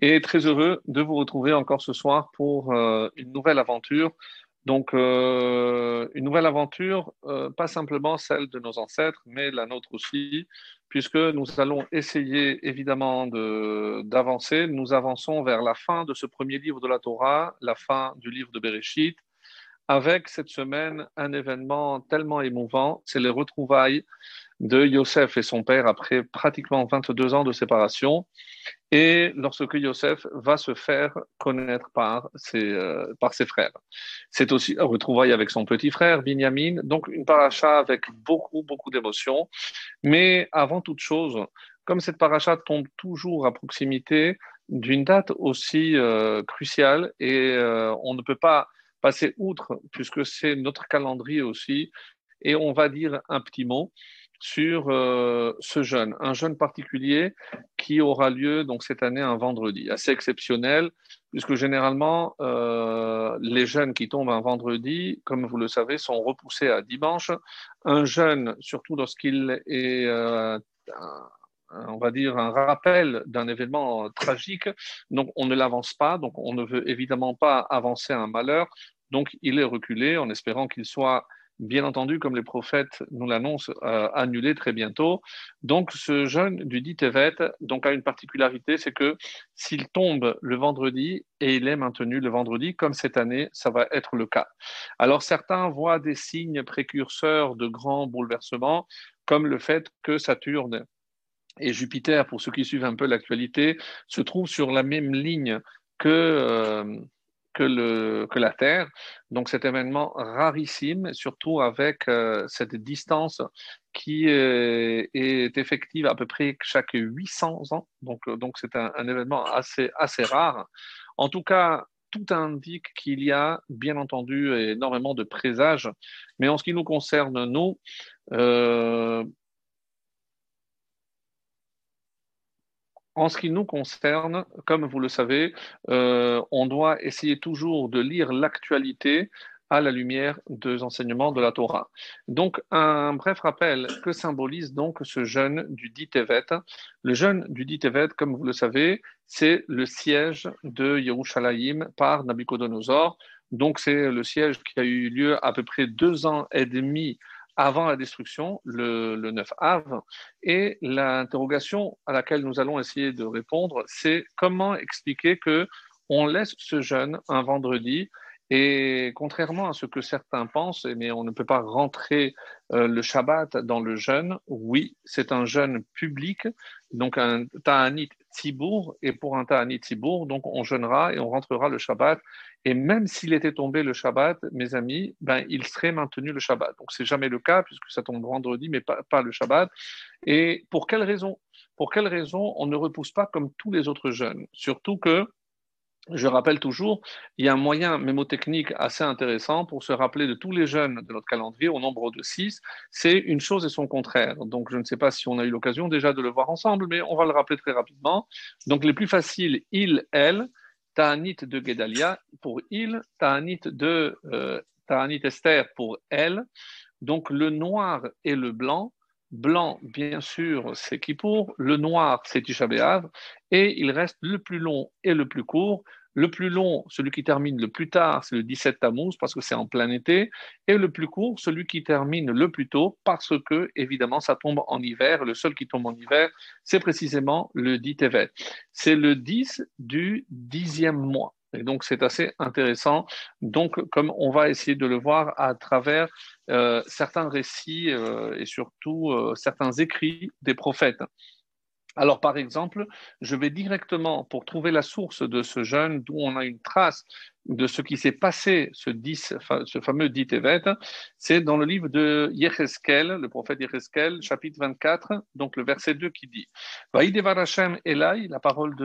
et très heureux de vous retrouver encore ce soir pour euh, une nouvelle aventure. Donc, euh, une nouvelle aventure, euh, pas simplement celle de nos ancêtres, mais la nôtre aussi, puisque nous allons essayer évidemment d'avancer. Nous avançons vers la fin de ce premier livre de la Torah, la fin du livre de Bereshit, avec cette semaine un événement tellement émouvant, c'est les retrouvailles de Yosef et son père après pratiquement 22 ans de séparation, et lorsque Yosef va se faire connaître par ses, euh, par ses frères. C'est aussi un retrouvaille avec son petit frère, Binyamin, donc une paracha avec beaucoup, beaucoup d'émotions. Mais avant toute chose, comme cette paracha tombe toujours à proximité d'une date aussi euh, cruciale, et euh, on ne peut pas passer outre, puisque c'est notre calendrier aussi, et on va dire un petit mot sur euh, ce jeûne, un jeûne particulier qui aura lieu donc cette année un vendredi, assez exceptionnel, puisque généralement euh, les jeûnes qui tombent un vendredi, comme vous le savez, sont repoussés à dimanche. Un jeûne, surtout lorsqu'il est euh, on va dire, un rappel d'un événement tragique. Donc, on ne l'avance pas. Donc, on ne veut évidemment pas avancer un malheur. Donc, il est reculé en espérant qu'il soit, bien entendu, comme les prophètes nous l'annoncent, euh, annulé très bientôt. Donc, ce jeûne du dit Tevet donc, a une particularité, c'est que s'il tombe le vendredi et il est maintenu le vendredi, comme cette année, ça va être le cas. Alors, certains voient des signes précurseurs de grands bouleversements, comme le fait que Saturne et Jupiter, pour ceux qui suivent un peu l'actualité, se trouvent sur la même ligne que, euh, que, le, que, la Terre. Donc cet événement rarissime, surtout avec euh, cette distance qui euh, est effective à peu près chaque 800 ans. Donc donc c'est un, un, événement assez, assez rare. En tout cas, tout indique qu'il y a bien entendu énormément de présages, mais en ce qui nous concerne, nous, En ce qui nous concerne, comme vous le savez, euh, on doit essayer toujours de lire l'actualité à la lumière des enseignements de la Torah. Donc, un bref rappel, que symbolise donc ce jeûne du dit Tevet Le jeûne du dit Tevet, comme vous le savez, c'est le siège de Yerushalayim par Nabucodonosor. Donc, c'est le siège qui a eu lieu à peu près deux ans et demi avant la destruction, le, 9 av. Et l'interrogation à laquelle nous allons essayer de répondre, c'est comment expliquer que on laisse ce jeûne un vendredi et contrairement à ce que certains pensent, mais on ne peut pas rentrer euh, le Shabbat dans le jeûne, oui, c'est un jeûne public, donc un Ta'anit Tzibour, et pour un Ta'anit Tzibour, donc on jeûnera et on rentrera le Shabbat. Et même s'il était tombé le Shabbat, mes amis, ben, il serait maintenu le Shabbat. Donc c'est jamais le cas, puisque ça tombe vendredi, mais pas, pas le Shabbat. Et pour quelle raison? Pour quelle raison on ne repousse pas comme tous les autres jeûnes Surtout que je rappelle toujours, il y a un moyen mémotechnique assez intéressant pour se rappeler de tous les jeunes de notre calendrier au nombre de six. C'est une chose et son contraire. Donc, je ne sais pas si on a eu l'occasion déjà de le voir ensemble, mais on va le rappeler très rapidement. Donc, les plus faciles, il, elle, Ta'anit de Gedalia pour il, Ta'anit de euh, Ta'anit Esther pour elle. Donc, le noir et le blanc. Blanc, bien sûr, c'est Kippour. Le noir, c'est Tisha Et il reste le plus long et le plus court. Le plus long, celui qui termine le plus tard, c'est le 17 Tammuz parce que c'est en plein été. Et le plus court, celui qui termine le plus tôt parce que, évidemment, ça tombe en hiver. Le seul qui tombe en hiver, c'est précisément le 10 Tevet. C'est le 10 du dixième mois. Et donc, c'est assez intéressant. Donc, comme on va essayer de le voir à travers euh, certains récits euh, et surtout euh, certains écrits des prophètes. Alors, par exemple, je vais directement, pour trouver la source de ce jeûne, d'où on a une trace de ce qui s'est passé, ce, ce fameux dit Tevet, c'est dans le livre de Yecheskel, le prophète Yecheskel, chapitre 24, donc le verset 2 qui dit Vaïdevar Hashem Elai, la parole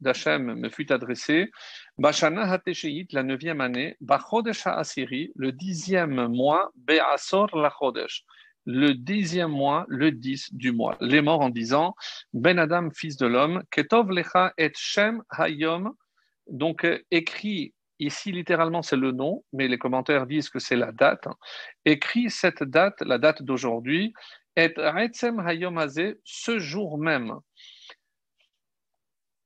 d'Hachem me fut adressée, Bashana Hatesheit, la neuvième année, Bachodesh Asiri, le dixième mois, Be'asor la Chodesh le dixième mois, le dix du mois. Les morts en disant Ben Adam, fils de l'homme, Ketov lecha et Shem hayom. Donc, euh, écrit ici littéralement, c'est le nom, mais les commentaires disent que c'est la date. Écrit cette date, la date d'aujourd'hui, et Retzem hayom ce jour même.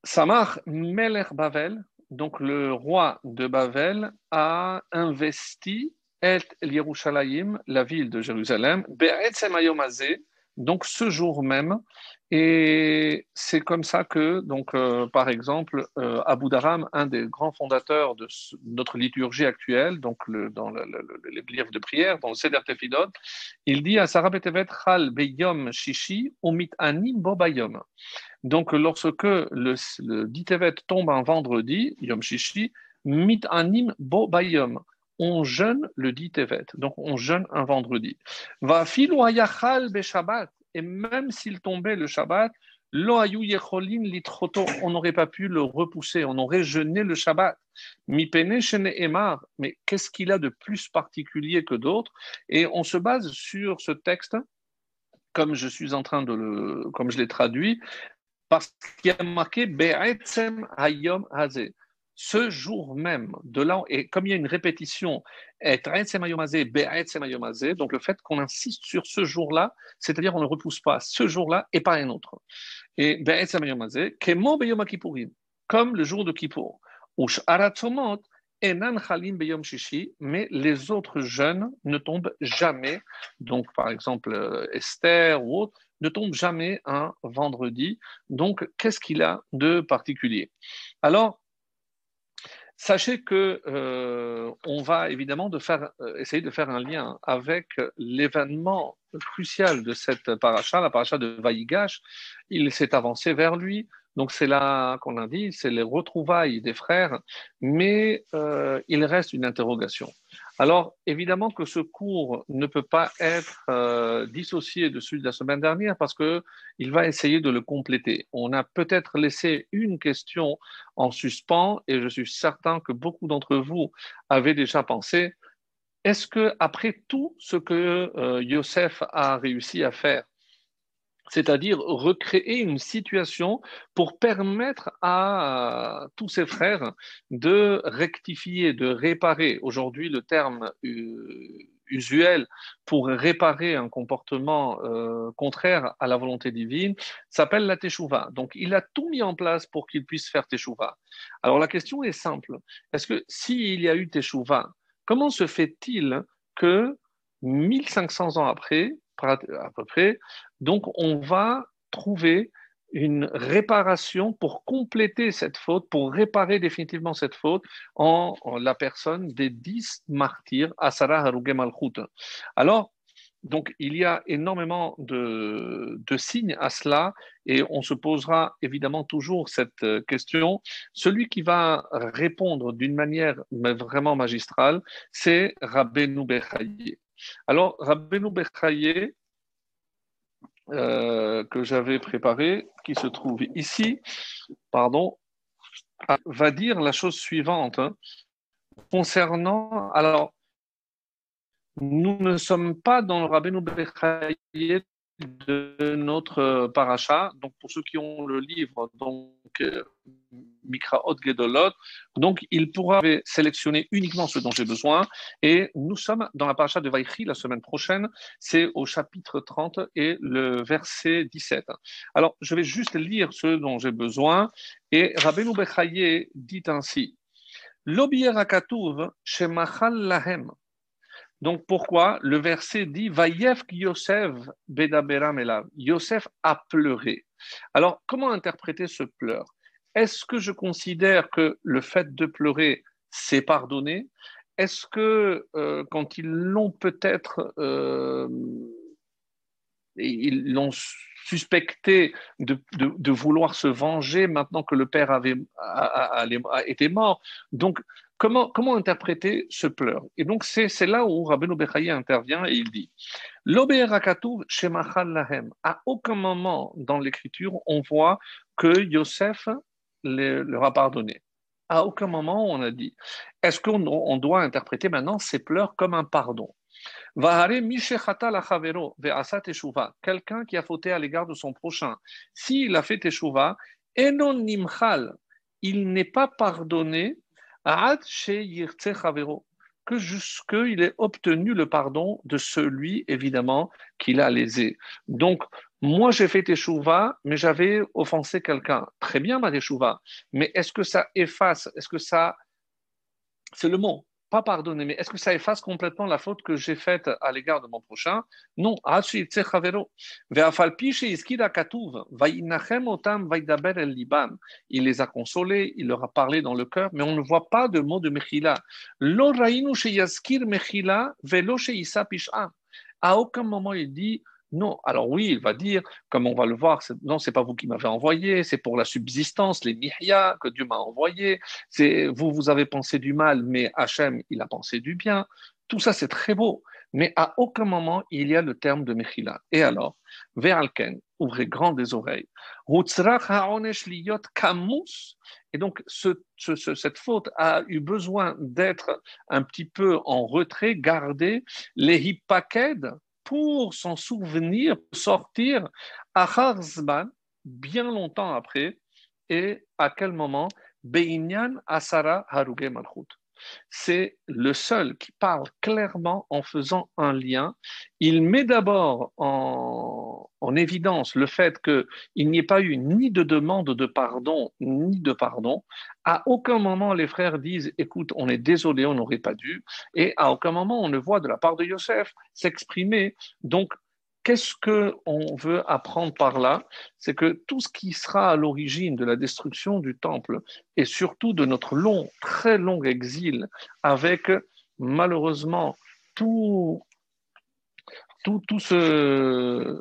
Samar Meler Bavel, donc le roi de Bavel, a investi Et Yerushalayim, la ville de Jérusalem, donc ce jour même, et c'est comme ça que, donc, euh, par exemple, euh, Abu Dharam, un des grands fondateurs de notre liturgie actuelle, donc dans le, les livres de prière, dans le Seder Tefidot, il dit à Sarah Betevet Chal Beyom Shishi Umit Anim Bobayom. Donc, lorsque le, le Ditevet tombe un vendredi, Yom Shishi, Mit Anim Bobayom on jeûne le dit Tevet, donc on jeûne un vendredi. Va Shabbat, et même s'il tombait le Shabbat, on n'aurait pas pu le repousser, on aurait jeûné le Shabbat. Mais qu'est-ce qu'il a de plus particulier que d'autres? Et on se base sur ce texte, comme je suis en train de le, comme je l'ai traduit, parce qu'il y a marqué Be'etzem Hayom Hazeh ce jour même de là, et comme il y a une répétition, donc le fait qu'on insiste sur ce jour-là, c'est-à-dire on ne repousse pas ce jour-là et pas un autre. Et comme le jour de Kippour, mais les autres jeunes ne tombent jamais, donc par exemple euh, Esther ou autre, ne tombent jamais un vendredi. Donc qu'est-ce qu'il a de particulier? Alors, Sachez que euh, on va évidemment euh, essayer de faire un lien avec l'événement crucial de cette paracha, la paracha de Vaïgash. Il s'est avancé vers lui, donc c'est là qu'on a dit, c'est les retrouvailles des frères, mais euh, il reste une interrogation. Alors, évidemment que ce cours ne peut pas être euh, dissocié de celui de la semaine dernière parce qu'il va essayer de le compléter. On a peut-être laissé une question en suspens et je suis certain que beaucoup d'entre vous avaient déjà pensé, est-ce que après tout ce que euh, Yosef a réussi à faire, c'est-à-dire recréer une situation pour permettre à tous ses frères de rectifier, de réparer. Aujourd'hui, le terme euh, usuel pour réparer un comportement euh, contraire à la volonté divine s'appelle la teshuva. Donc, il a tout mis en place pour qu'il puisse faire teshuva. Alors, la question est simple. Est-ce que s'il y a eu teshuva, comment se fait-il que 1500 ans après, à peu près. Donc, on va trouver une réparation pour compléter cette faute, pour réparer définitivement cette faute en, la personne des dix martyrs, Asara Haruge Malchut. Alors, donc, il y a énormément de, de, signes à cela et on se posera évidemment toujours cette question. Celui qui va répondre d'une manière vraiment magistrale, c'est Rabbeinu Bechaye. Alors, Rabbeinu Bechaye, euh, que j'avais préparé, qui se trouve ici, pardon, va dire la chose suivante hein. concernant. Alors, nous ne sommes pas dans le Rabbeinu Bechaye de notre paracha. Donc, pour ceux qui ont le livre, donc euh, Mikraot Gedolot, donc il pourra sélectionner uniquement ce dont j'ai besoin. Et nous sommes dans la paracha de Vaïchi la semaine prochaine. C'est au chapitre 30 et le verset 17. Alors, je vais juste lire ce dont j'ai besoin. Et Rabbeinu Bechaye dit ainsi. Lahem donc pourquoi? Le verset dit Vayef Yosef bedaberam elav. Yosef a pleuré. Alors comment interpréter ce pleur? Est-ce que je considère que le fait de pleurer, c'est pardonné? Est-ce que euh, quand ils l'ont peut-être euh, ils l'ont suspecté de, vouloir se venger maintenant que le père avait a, été mort? Donc, comment, comment interpréter ce pleur? Et donc, c'est là où Rabbeinu Bechaye intervient et il dit lahem. À aucun moment dans l'écriture, on voit que Yosef leur a pardonné. À aucun moment, on a dit. Est-ce qu'on doit interpréter maintenant ces pleurs comme un pardon? Quelqu'un qui a fauté à l'égard de son prochain, s'il a fait teshuva, il n'est pas pardonné que jusqu'il ait obtenu le pardon de celui, évidemment, qu'il a lésé. Donc, Moi, j'ai fait teshuva, mais j'avais offensé quelqu'un. Très bien, ma teshuva. Mais est-ce que ça efface Est-ce que ça. C'est le mot pas pardonner, mais est-ce que ça efface complètement la faute que j'ai faite à l'égard de mon prochain? Non. Il les a consolés, il leur a parlé dans le cœur, mais on ne voit pas de mot de Mechila. À aucun moment il dit non. Alors oui, il va dire, comme on va le voir, non, c'est pas vous qui m'avez envoyé, c'est pour la subsistance, les mihya que Dieu m'a envoyé. C'est vous, vous avez pensé du mal, mais Hachem, il a pensé du bien. Tout ça, c'est très beau. Mais à aucun moment, il y a le terme de Mechila. Et alors, Ve'alken, ouvrez grand des oreilles. Et donc, cette faute a eu besoin d'être un petit peu en retrait, gardée. Les hippaked, pour s'en souvenir, sortir à Harzban, bien longtemps après, et à quel moment? Beinyan Asara Haruge Malchut c'est le seul qui parle clairement en faisant un lien. Il met d'abord en, évidence le fait qu'il n'y ait pas eu ni de demande de pardon, ni de pardon. À aucun moment les frères disent écoute, on est désolé, on n'aurait pas dû. Et à aucun moment on ne voit de la part de Yosef s'exprimer. Donc Qu'est-ce qu'on veut apprendre par là? C'est que tout ce qui sera à l'origine de la destruction du temple et surtout de notre long, très long exil, avec malheureusement tout, tout, tout ce,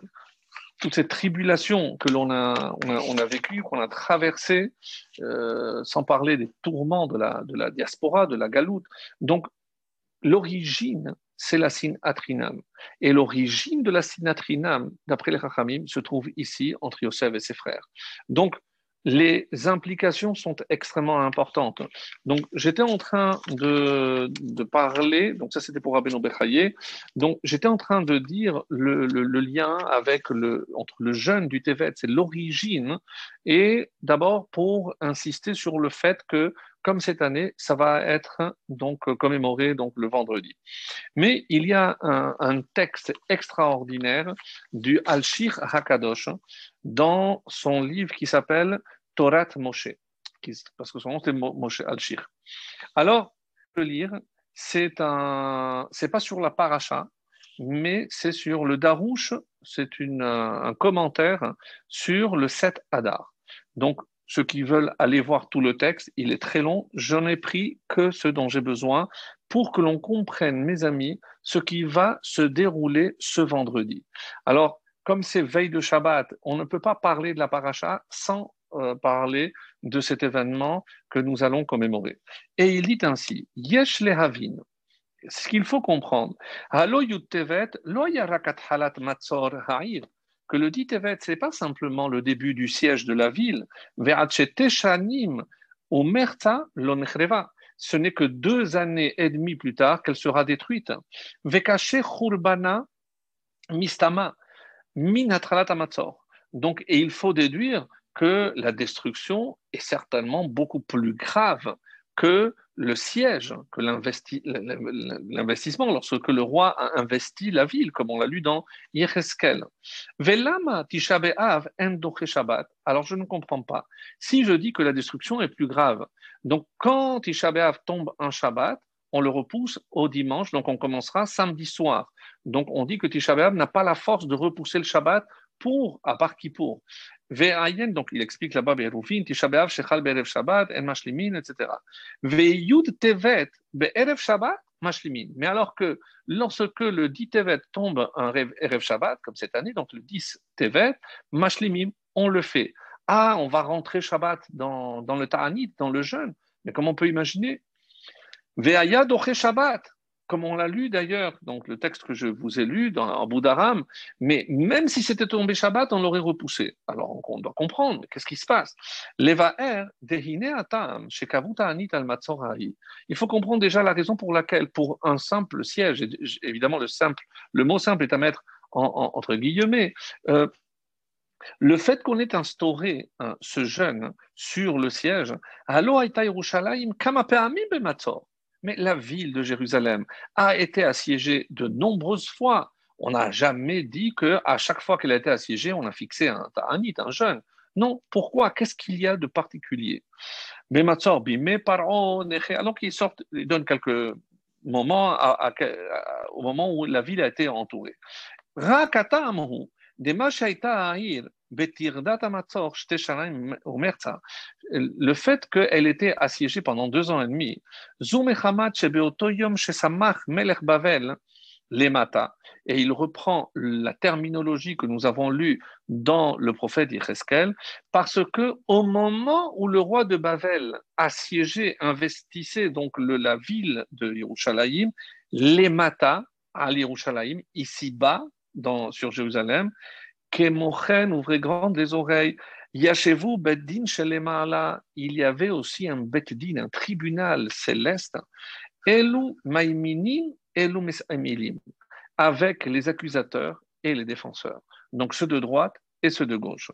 toutes ces tribulations que l'on a, on a, vécues, qu'on a traversées, euh, sans parler des tourments de la, de la diaspora, de la galoute. Donc, l'origine c'est la sinatrinam. Et l'origine de la sinatrinam, d'après les Chachamim, se trouve ici entre Yosef et ses frères. Donc, les implications sont extrêmement importantes. Donc, j'étais en train de, parler, donc ça c'était pour Rabbeinu Bechaye, donc j'étais en train de dire le, lien avec le, entre le jeûne du Tevet, c'est l'origine, et d'abord pour insister sur le fait que comme cette année, ça va être donc commémoré donc le vendredi. Mais il y a un, texte extraordinaire du Al-Shir Hakadosh dans son livre qui s'appelle Torat Moshe, parce que son nom c'est Moshe Al-Shir. Alors, le lire, c'est un, c'est pas sur la paracha, mais c'est sur le Darouche, c'est un commentaire sur le 7 Adar. Donc, ceux qui veulent aller voir tout le texte, il est très long. Je n'ai pris que ce dont j'ai besoin pour que l'on comprenne, mes amis, ce qui va se dérouler ce vendredi. Alors, comme c'est veille de Shabbat, on ne peut pas parler de la paracha sans euh, parler de cet événement que nous allons commémorer. Et il dit ainsi, Yesh lehavin, ce qu'il faut comprendre, Halo yuttevet lo yarakat halat matzor ha'ir, que le dit Tevet, ce n'est pas simplement le début du siège de la ville. Ce n'est que deux années et demie plus tard qu'elle sera détruite. Donc, il faut déduire que la destruction est certainement beaucoup plus grave que le siège, que l'investissement, lorsque le roi a investi la ville, comme on l'a lu dans Yecheskel. Velama. Alors je ne comprends pas. Si je dis que la destruction est plus grave, donc quand Tisha tombe un Shabbat, on le repousse au dimanche, donc on commencera samedi soir. Donc on dit que Tisha n'a pas la force de repousser le Shabbat pour, à part pour Ve'ayen, donc il explique là-bas, Be'erufin, Tisha B'Av, Shechal Be'erev Shabbat, En Mashlimin, etc. Ve'yud Tevet, Be'erev Shabbat, Mashlimin. Mais alors que lorsque le 10 Tevet tombe un Erev Shabbat, comme cette année, donc le 10 Tevet, Mashlimim, on le fait. Ah, on va rentrer Shabbat dans, dans le Ta'anit, dans le jeûne. Mais comment on peut imaginer? Ve'ayad Oche Shabbat, comme on l'a lu d'ailleurs, donc le texte que je vous ai lu en Boudaram, mais même si c'était tombé Shabbat, on l'aurait repoussé. Alors on, doit comprendre, qu'est-ce qui se passe? Il faut comprendre déjà la raison pour laquelle, pour un simple siège, évidemment le, mot simple est à mettre entre guillemets, euh, le fait qu'on ait instauré ce jeûne sur le siège, mais la ville de Jérusalem a été assiégée de nombreuses fois. On n'a jamais dit qu'à chaque fois qu'elle a été assiégée, on a fixé un ta'anit, un jeûne. Non, pourquoi? Qu'est-ce qu'il y a de particulier? Mais alors qu'il sort, il donne quelques moments au moment où la ville a été entourée. Le fait qu'elle était assiégée pendant deux ans et demi. Et il reprend la terminologie que nous avons lue dans le prophète Yecheskel, parce que au moment où le roi de Bavel assiégeait, investissait donc la ville de Yerushalayim, Lemata, à Yerushalayim, ici-bas, sur Jérusalem, Kemochen, ouvrez grand les oreilles, Yashevu Beddin Shelemala, il y avait aussi un Beddin, un tribunal céleste, Elu Maiminim avec les accusateurs et les défenseurs, donc ceux de droite et ceux de gauche.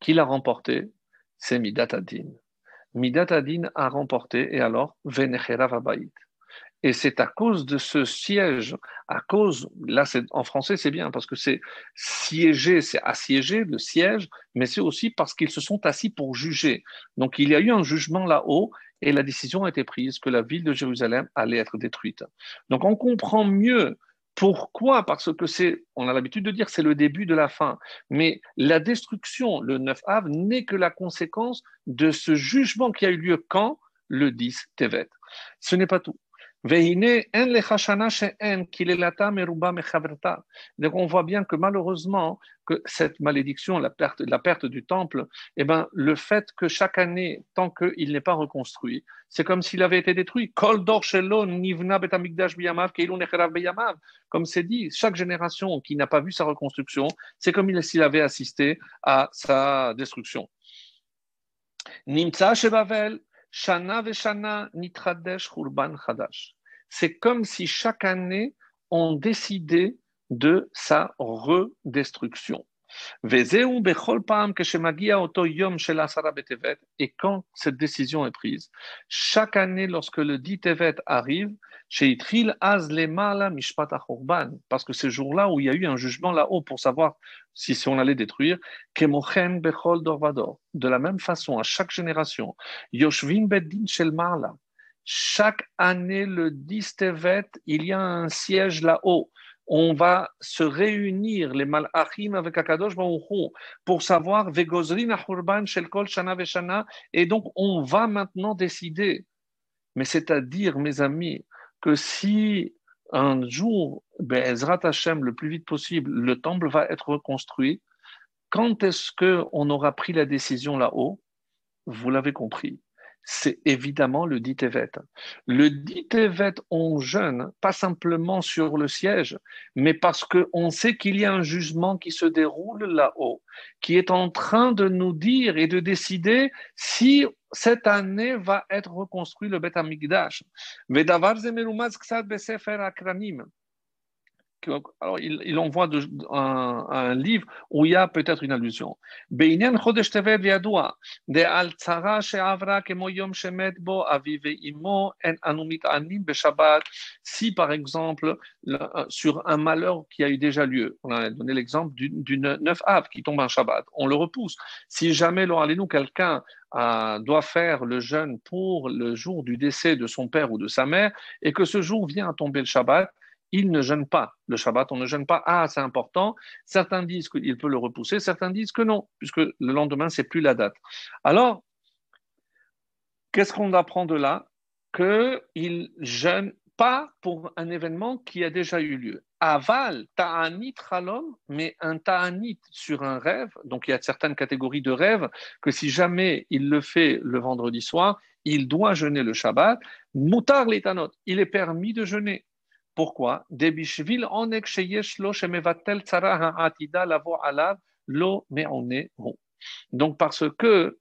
Qui l'a remporté? C'est Midat Adin. Midat Adin a remporté, et alors, Venechera et c'est à cause de ce siège, à cause, là en français c'est bien parce que c'est siéger, c'est assiéger, le siège, mais c'est aussi parce qu'ils se sont assis pour juger. Donc il y a eu un jugement là-haut et la décision a été prise que la ville de Jérusalem allait être détruite. Donc on comprend mieux pourquoi Parce que c'est, on a l'habitude de dire, c'est le début de la fin. Mais la destruction, le 9 av, n'est que la conséquence de ce jugement qui a eu lieu quand? Le 10 Tevet. Ce n'est pas tout. Donc on voit bien que malheureusement, que cette malédiction, la perte, la perte du temple, eh ben, le fait que chaque année, tant qu'il n'est pas reconstruit, c'est comme s'il avait été détruit. Comme c'est dit, chaque génération qui n'a pas vu sa reconstruction, c'est comme s'il avait assisté à sa destruction. Nimtza Shana veshana nitradesh churban chadash. C'est comme si chaque année on décidait de sa redestruction. Et quand cette décision est prise, chaque année, lorsque le dit Tevet arrive, parce que c'est jour-là où il y a eu un jugement là-haut pour savoir si, si on allait détruire, de la même façon, à chaque génération, chaque année, le 10 Tevet, il y a un siège là-haut on va se réunir, les malachim avec Akadosh pour savoir et donc on va maintenant décider. Mais c'est-à-dire, mes amis, que si un jour, Be'ezrat Hashem, le plus vite possible, le temple va être reconstruit, quand est-ce qu'on aura pris la décision là-haut? Vous l'avez compris c'est évidemment le dit Tevet. Le dit Tevet, on jeûne, pas simplement sur le siège, mais parce qu'on sait qu'il y a un jugement qui se déroule là-haut, qui est en train de nous dire et de décider si cette année va être reconstruit le Bet Amikdash alors il, envoie un, livre où il y a peut-être une allusion. Si par exemple, euh, sur un malheur qui a eu déjà lieu, on a donné l'exemple d'une neuf av qui tombe un Shabbat, on le repousse. Si jamais, nous quelqu'un euh, doit faire le jeûne pour le jour du décès de son père ou de sa mère, et que ce jour vient à tomber le Shabbat, il ne jeûne pas le Shabbat, on ne jeûne pas. Ah, c'est important. Certains disent qu'il peut le repousser, certains disent que non, puisque le lendemain, c'est plus la date. Alors, qu'est-ce qu'on apprend de là? Qu'il jeûne pas pour un événement qui a déjà eu lieu. Aval, ta'anit ralom, mais un ta'anit sur un rêve, donc il y a certaines catégories de rêves que si jamais il le fait le vendredi soir, il doit jeûner le Shabbat. Mutar l'étanot, il est permis de jeûner. Pourquoi? Donc parce que,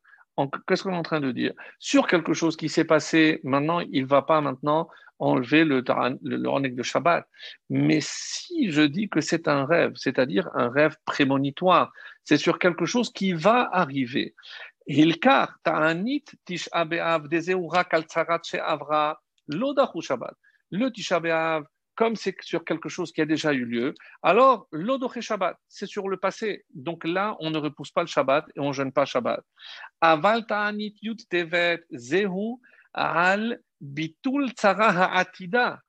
qu'est-ce qu'on est en train de dire? Sur quelque chose qui s'est passé, maintenant, il ne va pas maintenant enlever le, le, de Shabbat. Mais si je dis que c'est un rêve, c'est-à-dire un rêve prémonitoire, c'est sur quelque chose qui va arriver. Hilkar, ta'anit, tisha be'av, dezeura kaltsarat she'avra, lodachu Shabbat. Le tisha comme c'est sur quelque chose qui a déjà eu lieu, alors l'odoché Shabbat, c'est sur le passé. Donc là, on ne repousse pas le Shabbat et on ne jeûne pas Shabbat. Aval ta'anit yut tevet zehu al bitul tzara ha'atida.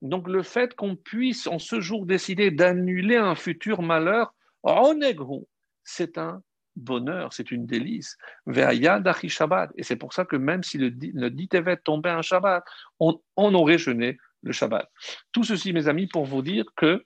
Donc le fait qu'on puisse en ce jour décider d'annuler un futur malheur, c'est un bonheur, c'est une délice. Shabbat. Et c'est pour ça que même si le, le dit tombait un Shabbat, on, on aurait jeûné le Shabbat. Tout ceci, mes amis, pour vous dire que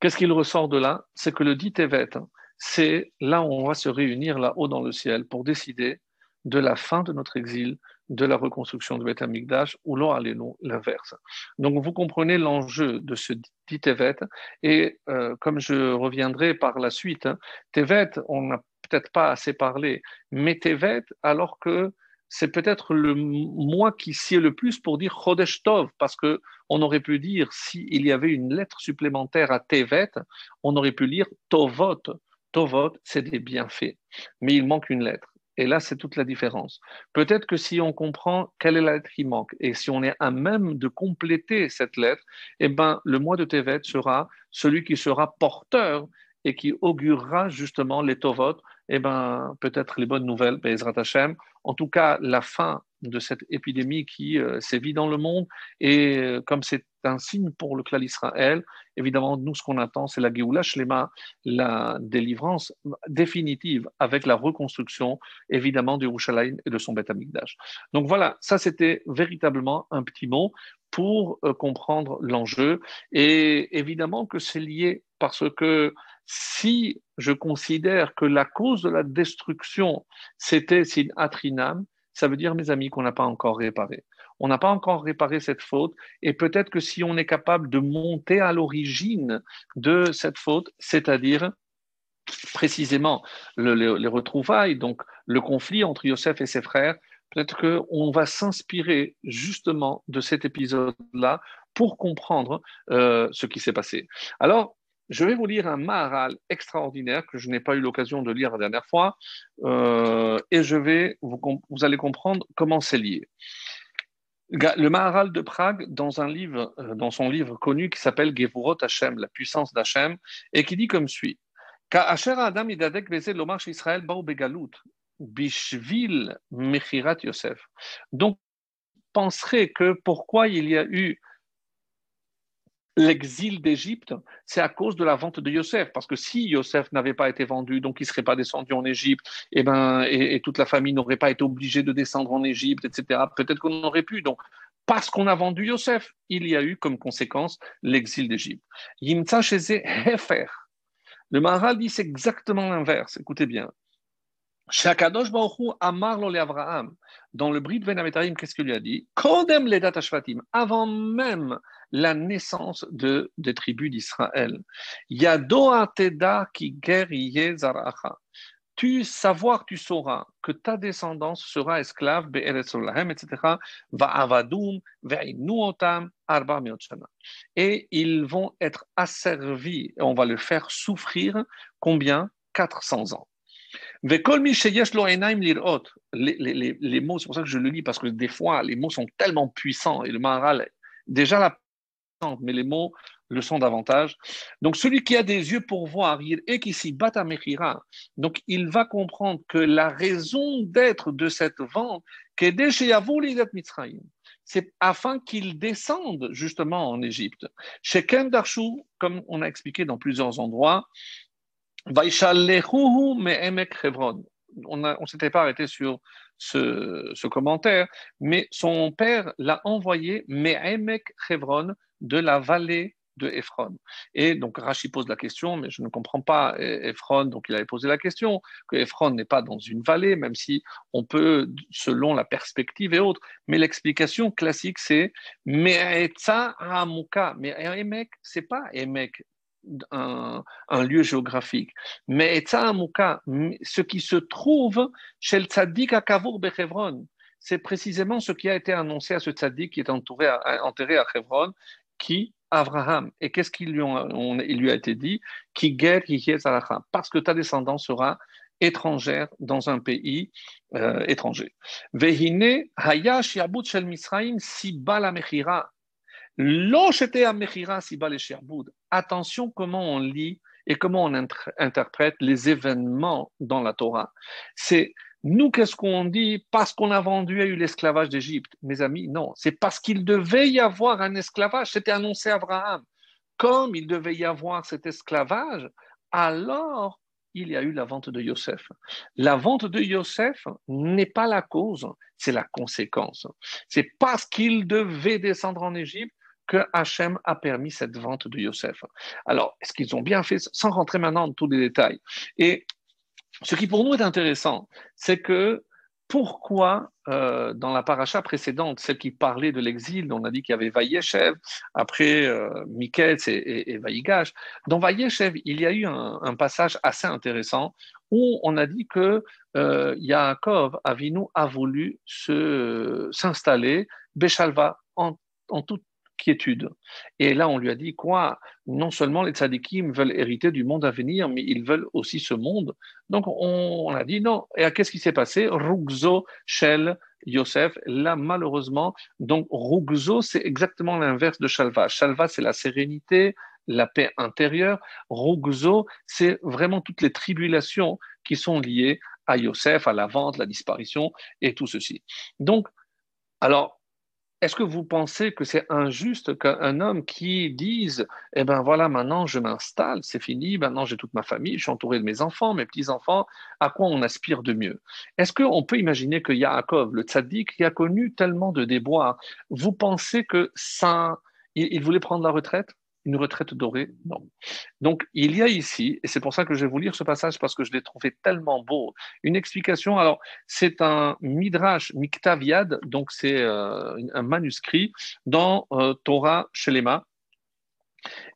qu'est-ce qu'il ressort de là? C'est que le dit Tevet, c'est là où on va se réunir là-haut dans le ciel pour décider de la fin de notre exil, de la reconstruction de Beth Amikdash, ou l'on l'inverse. Donc vous comprenez l'enjeu de ce dit Tevet, et euh, comme je reviendrai par la suite, hein, Tevet, on n'a peut-être pas assez parlé, mais Tevet, alors que c'est peut-être le mois qui sied le plus pour dire Chodesh Tov, parce que on aurait pu dire, s'il y avait une lettre supplémentaire à Tevet, on aurait pu lire Tovot. Tovot, c'est des bienfaits. Mais il manque une lettre. Et là, c'est toute la différence. Peut-être que si on comprend quelle est la lettre qui manque, et si on est à même de compléter cette lettre, eh ben, le mois de Tevet sera celui qui sera porteur et qui augurera justement les Tovot, eh ben, peut-être les bonnes nouvelles, Bezrat Hashem. En tout cas, la fin de cette épidémie qui euh, sévit dans le monde. Et euh, comme c'est un signe pour le clan d'Israël, évidemment, nous, ce qu'on attend, c'est la Géoula Shlema, la délivrance définitive avec la reconstruction, évidemment, du Yerushalayim et de son Beth Amikdash. Donc voilà, ça, c'était véritablement un petit mot pour euh, comprendre l'enjeu. Et évidemment que c'est lié parce que si je considère que la cause de la destruction, c'était sin atrinam, ça veut dire, mes amis, qu'on n'a pas encore réparé. On n'a pas encore réparé cette faute, et peut-être que si on est capable de monter à l'origine de cette faute, c'est-à-dire précisément les retrouvailles, donc le conflit entre Yosef et ses frères, peut-être qu'on va s'inspirer justement de cet épisode-là pour comprendre euh, ce qui s'est passé. Alors, je vais vous lire un Maharal extraordinaire que je n'ai pas eu l'occasion de lire la dernière fois, euh, et je vais vous, allez comprendre comment c'est lié. Le Maharal de Prague, dans un livre, euh, dans son livre connu qui s'appelle Gevurot Hashem, la puissance d'Hachem, et qui dit comme suit. Donc, penserait que pourquoi il y a eu l'exil d'Égypte, c'est à cause de la vente de Yosef. Parce que si Yosef n'avait pas été vendu, donc il ne serait pas descendu en Égypte, et, eh ben, et, toute la famille n'aurait pas été obligée de descendre en Égypte, etc. Peut-être qu'on aurait pu. Donc, parce qu'on a vendu Yosef, il y a eu comme conséquence l'exil d'Égypte. Hefer. Le Maharal dit c'est exactement l'inverse. Écoutez bien. Shakadosh Baruch Amar lo Abraham. Dans le Brit Venametarim, qu'est-ce qu'il lui a dit? Kodem ledat avant même la naissance de, des tribus d'Israël. Yado Teda ki zaracha. Tu savoir, tu sauras que ta descendance sera esclave, etc. Va avadum, arba Et ils vont être asservis, et on va le faire souffrir combien? 400 ans. Les, les, les, mots, c'est pour ça que je le lis, parce que des fois, les mots sont tellement puissants, et le Maharal, déjà la mais les mots le sont davantage. Donc, celui qui a des yeux pour voir, et qui s'y bat à Mechira, donc il va comprendre que la raison d'être de cette vente, c'est afin qu'il descende justement en Égypte. Chez Darshu, comme on a expliqué dans plusieurs endroits, on, on s'était pas arrêté sur ce, commentaire, mais son père l'a envoyé Me'emek Chevron de la vallée de Ephron. Et donc Rashi pose la question, mais je ne comprends pas Ephron, donc il avait posé la question, que Ephron n'est pas dans une vallée, même si on peut, selon la perspective et autres, mais l'explication classique c'est Me'etza Hamuka, mais Emek, c'est pas Emek, un, lieu géographique. Mais Etza ce qui se trouve chez le tzaddik à Kavour Bechevron, c'est précisément ce qui a été annoncé à ce tzaddik qui est entouré enterré à Hebron qui Abraham. Et qu'est-ce qu'il lui, lui a été dit? Qui guère, qui Parce que ta descendance sera étrangère dans un pays euh, étranger. Vehine haya shiabut shel Misraim si la mechira. Attention comment on lit et comment on interprète les événements dans la Torah. C'est nous, qu'est-ce qu'on dit? Parce qu'on a vendu, et eu l'esclavage d'Égypte. Mes amis, non. C'est parce qu'il devait y avoir un esclavage. C'était annoncé à Abraham. Comme il devait y avoir cet esclavage, alors il y a eu la vente de Yosef. La vente de Yosef n'est pas la cause, c'est la conséquence. C'est parce qu'il devait descendre en Égypte que Hachem a permis cette vente de Yosef. Alors, est-ce qu'ils ont bien fait, sans rentrer maintenant dans tous les détails? Et ce qui pour nous est intéressant, c'est que pourquoi euh, dans la paracha précédente, celle qui parlait de l'exil, on a dit qu'il y avait Vayeshev, après euh, Miketz et, et, Vaïgash. Dans Vayeshev, il y a eu un, passage assez intéressant où on a dit que euh, Yaakov Avinu a voulu s'installer Béchalva en, en toute quiétude. Et là, on lui a dit quoi Non seulement les tzadikim veulent hériter du monde à venir, mais ils veulent aussi ce monde. Donc, on, a dit non. Et qu'est-ce qui s'est passé? Rugzo, Shel, Yosef. Là, malheureusement, donc Rugzo, c'est exactement l'inverse de Shalva. Shalva, c'est la sérénité, la paix intérieure. Rugzo, c'est vraiment toutes les tribulations qui sont liées à Yosef, à la vente, la disparition et tout ceci. Donc, alors, est-ce que vous pensez que c'est injuste qu'un homme qui dise Eh ben voilà, maintenant je m'installe, c'est fini, maintenant j'ai toute ma famille, je suis entouré de mes enfants, mes petits-enfants, à quoi on aspire de mieux? Est-ce qu'on peut imaginer que Yaakov, le tzaddik, qui a connu tellement de déboires, vous pensez que ça, il voulait prendre la retraite? Une retraite dorée Non. Donc, il y a ici, et c'est pour ça que je vais vous lire ce passage parce que je l'ai trouvé tellement beau, une explication. Alors, c'est un Midrash Miktaviad, donc c'est euh, un manuscrit dans euh, Torah Shelema,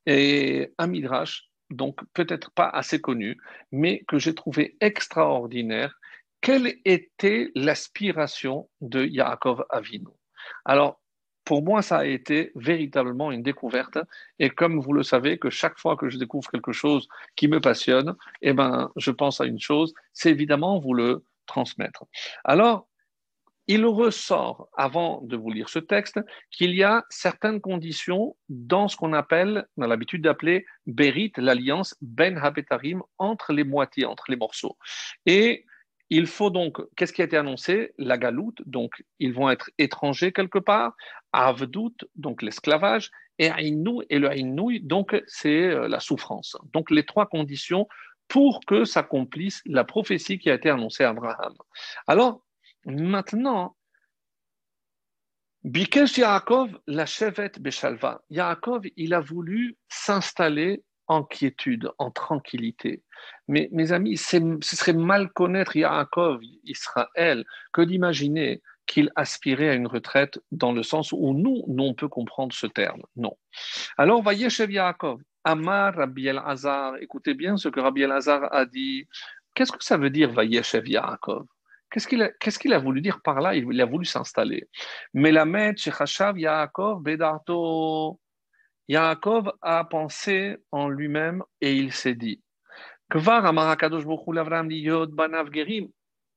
et un Midrash, donc peut-être pas assez connu, mais que j'ai trouvé extraordinaire. Quelle était l'aspiration de Yaakov Avinu? Alors, pour moi, ça a été véritablement une découverte. Et comme vous le savez, que chaque fois que je découvre quelque chose qui me passionne, eh ben, je pense à une chose, c'est évidemment vous le transmettre. Alors, il ressort, avant de vous lire ce texte, qu'il y a certaines conditions dans ce qu'on appelle, dans l'habitude d'appeler Berit, l'alliance Ben Habetarim, entre les moitiés, entre les morceaux. Et il faut donc, qu'est-ce qui a été annoncé? La galoute, donc ils vont être étrangers quelque part, Avdout, donc l'esclavage, et Aïnou, et le Aïnou, donc c'est euh, la souffrance. Donc les trois conditions pour que s'accomplisse la prophétie qui a été annoncée à Abraham. Alors, maintenant, Bikesh Yaakov, la chevet Beshalva. Yaakov, il a voulu s'installer en quiétude, en tranquillité. Mais mes amis, ce serait mal connaître Yaakov, Israël, que d'imaginer qu'il aspirait à une retraite dans le sens où nous, nous on peut comprendre ce terme. Non. Alors, voyez chez Yaakov, Amar Rabbi El-Hazar, écoutez bien ce que Rabbi El-Hazar a dit. Qu'est-ce que ça veut dire Vayeshev Yaakov? Qu'est-ce qu'il a, voulu dire par là? Il, a voulu s'installer. Melamed Shechashav Yaakov Bedarto Yaakov a pensé en lui-même et il s'est dit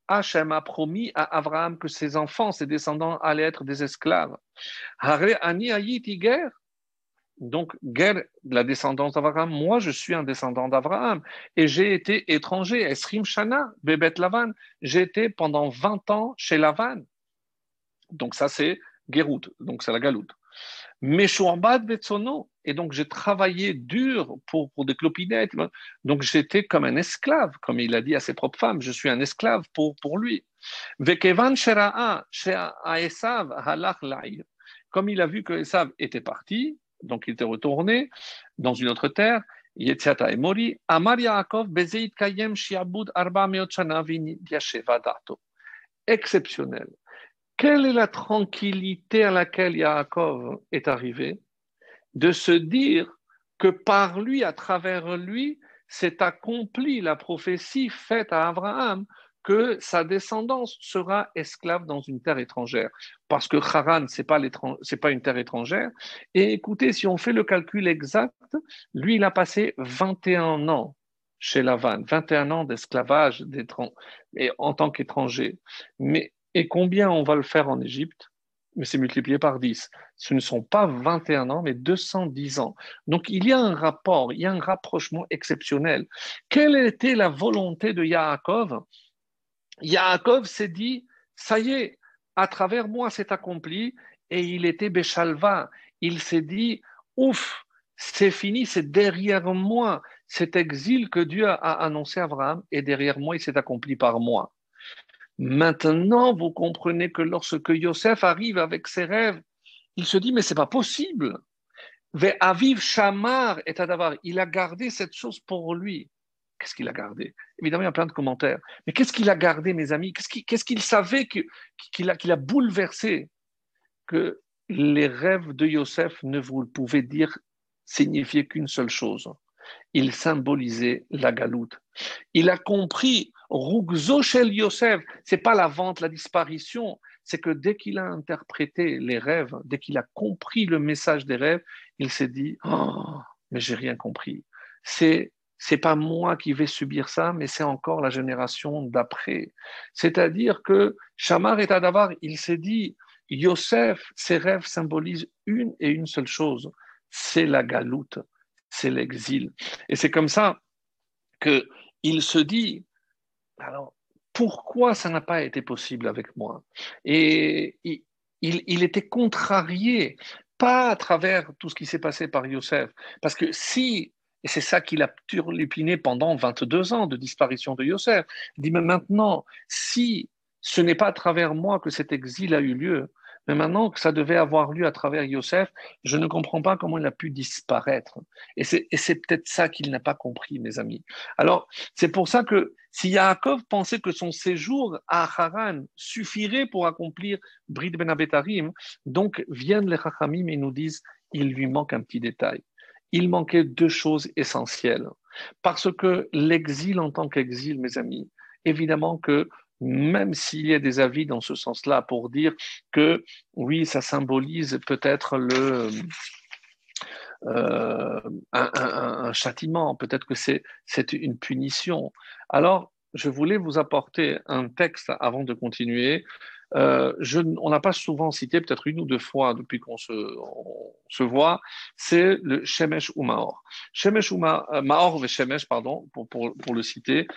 Hachem a promis à Abraham que ses enfants, ses descendants allaient être des esclaves. Donc, guerre, la descendance d'Abraham, moi je suis un descendant d'Abraham et j'ai été étranger, Esrim Shana, Bebet Lavan, j'ai été pendant 20 ans chez Lavan. Donc ça c'est Gerut, donc c'est la galoute. Et donc, j'ai travaillé dur pour, des clopinettes. Donc, j'étais comme un esclave, comme il a dit à ses propres femmes. Je suis un esclave pour, pour lui. Comme il a vu que Esav était parti, donc il était retourné dans une autre terre, Yetziata Bezeit Kayem Shiabud Arba. Exceptionnel. Quelle est la tranquillité à laquelle Yaakov est arrivé De se dire que par lui, à travers lui, s'est accomplie la prophétie faite à Abraham que sa descendance sera esclave dans une terre étrangère? Parce que Haran, ce n'est pas, pas, une terre étrangère. Et écoutez, si on fait le calcul exact, lui, il a passé 21 ans chez Lavan, 21 ans d'esclavage en tant qu'étranger. Mais et combien on va le faire en Égypte? Mais c'est multiplié par 10. Ce ne sont pas 21 ans, mais 210 ans. Donc il y a un rapport, il y a un rapprochement exceptionnel. Quelle était la volonté de Yaakov? Yaakov s'est dit, ça y est, à travers moi c'est accompli, et il était Béchalva. Il s'est dit, ouf, c'est fini, c'est derrière moi. Cet exil que Dieu a annoncé à Abraham est derrière moi, il s'est accompli par moi. Maintenant, vous comprenez que lorsque Yosef arrive avec ses rêves, il se dit, mais c'est pas possible. Aviv Shamar et Adavar, il a gardé cette chose pour lui. Qu'est-ce qu'il a gardé? Évidemment, il y a plein de commentaires. Mais qu'est-ce qu'il a gardé, mes amis? Qu'est-ce qu'il savait qu'il a, bouleversé? Que les rêves de Yosef ne vous pouvez dire signifier qu'une seule chose. Il symbolisait la galoute. Il a compris Rugzo Shel Yosef, c'est pas la vente, la disparition, c'est que dès qu'il a interprété les rêves, dès qu'il a compris le message des rêves, il s'est dit oh, mais j'ai rien compris. C'est c'est pas moi qui vais subir ça, mais c'est encore la génération d'après. C'est-à-dire que Shamar et Adavar, il s'est dit Yosef, ses rêves symbolisent une et une seule chose, c'est la galoute, c'est l'exil. Et c'est comme ça que il se dit alors, pourquoi ça n'a pas été possible avec moi? Et il, était contrarié, pas à travers tout ce qui s'est passé par Yosef, parce que si, et c'est ça qu'il a turlupiné pendant 22 ans de disparition de Yosef, il dit, mais maintenant, si ce n'est pas à travers moi que cet exil a eu lieu, mais maintenant que ça devait avoir lieu à travers Yosef, je ne comprends pas comment il a pu disparaître. Et c'est peut-être ça qu'il n'a pas compris, mes amis. Alors, c'est pour ça que si Yaakov pensait que son séjour à Haran suffirait pour accomplir Brit Ben Abetarim, donc viennent les Chachamim et nous disent il lui manque un petit détail. Il manquait deux choses essentielles. Parce que l'exil en tant qu'exil, mes amis, évidemment que même s'il y a des avis dans ce sens-là pour dire que oui, ça symbolise peut-être le euh, un, châtiment, peut-être que c'est une punition. Alors, je voulais vous apporter un texte avant de continuer. Euh, je, on n'a pas souvent cité, peut-être une ou deux fois depuis qu'on se, se, voit, c'est le Shemesh ou Maor. Shemesh ou euh, Maor ve Shemesh, pardon, pour, pour, pour le citer.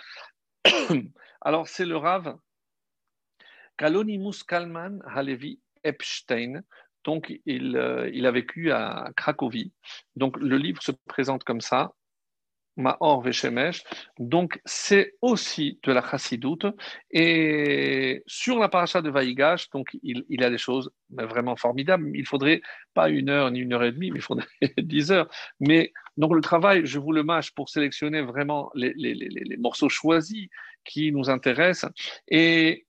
Alors, c'est le Rav Kalonimus Kalman Halevi Epstein. Donc, il, euh, il, a vécu à Cracovie. Donc, le livre se présente comme ça. Maor Veshemesh. Donc, c'est aussi de la chassidoute. Et sur la paracha de Vaïgash, donc, il, a des choses vraiment formidables. Il faudrait pas une heure ni une heure et demie, mais il faudrait dix heures. Mais donc, le travail, je vous le mâche pour sélectionner vraiment les morceaux choisis qui nous intéressent. Et,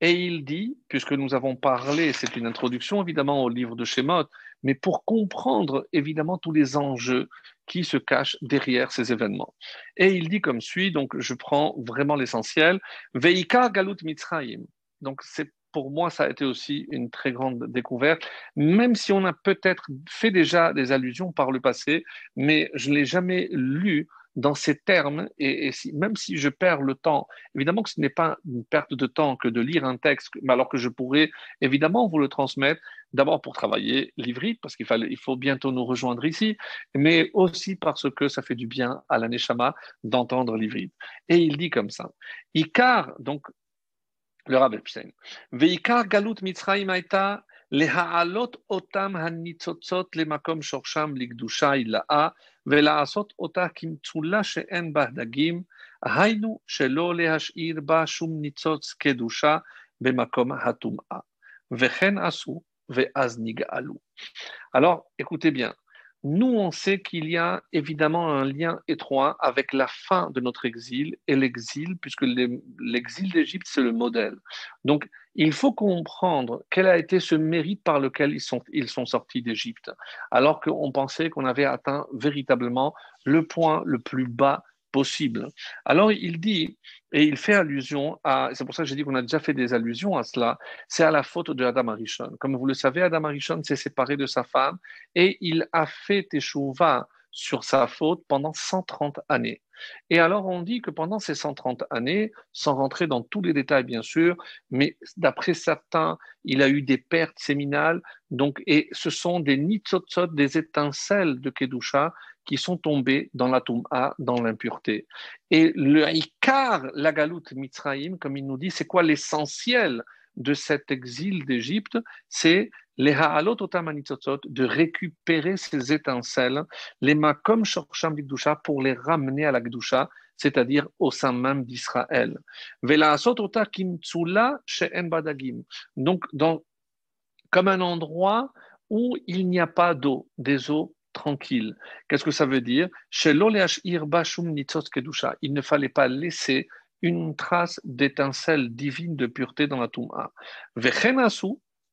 et il dit, puisque nous avons parlé, c'est une introduction évidemment au livre de Shemot, mais pour comprendre évidemment tous les enjeux qui se cachent derrière ces événements. Et il dit comme suit, donc je prends vraiment l'essentiel, Veika Galut Mitzrayim. Donc c'est pour moi, ça a été aussi une très grande découverte, même si on a peut-être fait déjà des allusions par le passé, mais je ne l'ai jamais lu dans ces termes, et, même si je perds le temps, évidemment que ce n'est pas une perte de temps que de lire un texte, alors que je pourrais évidemment vous le transmettre, d'abord pour travailler l'ivrite, parce qu'il il faut bientôt nous rejoindre ici, mais aussi parce que ça fait du bien à la Neshama d'entendre l'ivrite. Et il dit comme ça, Ikar, donc le Rav Epstein, Veikar galut mitzrayim להעלות אותם הניצוצות למקום שורשם לקדושה הילאה ולעשות אותה כמצולה שאין בה דגים, היינו שלא להשאיר בה שום ניצוץ קדושה במקום הטומאה. וכן עשו, ואז נגאלו. Alors, écoutez bien, nous, on sait qu'il y a évidemment un lien étroit avec la fin de notre exil et l'exil, puisque l'exil d'Égypte, c'est le modèle. Donc, il faut comprendre quel a été ce mérite par lequel ils sont, sortis d'Égypte, alors qu'on pensait qu'on avait atteint véritablement le point le plus bas possible. Alors il dit, et il fait allusion à, c'est pour ça que j'ai dit qu'on a déjà fait des allusions à cela, c'est à la faute de Adam Arishon. Comme vous le savez, Adam Arishon s'est séparé de sa femme et il a fait Teshuvah sur sa faute pendant 130 années. Et alors on dit que pendant ces 130 années, sans rentrer dans tous les détails bien sûr, mais d'après certains, il a eu des pertes séminales, donc, et ce sont des nitzotzot, des étincelles de Kedusha qui sont tombées dans la A, dans l'impureté. Et le Ikar, la galoute Mitzrayim, comme il nous dit, c'est quoi l'essentiel de cet exil d'Égypte? C'est les ha'alot de récupérer ces étincelles, les makom shorsham b'gdusha, pour les ramener à la gdusha, c'est-à-dire au sein même d'Israël. Donc, comme un endroit où il n'y a pas d'eau, des eaux tranquilles. Qu'est-ce que ça veut dire? Il ne fallait pas laisser une trace d'étincelle divine de pureté dans la Touma.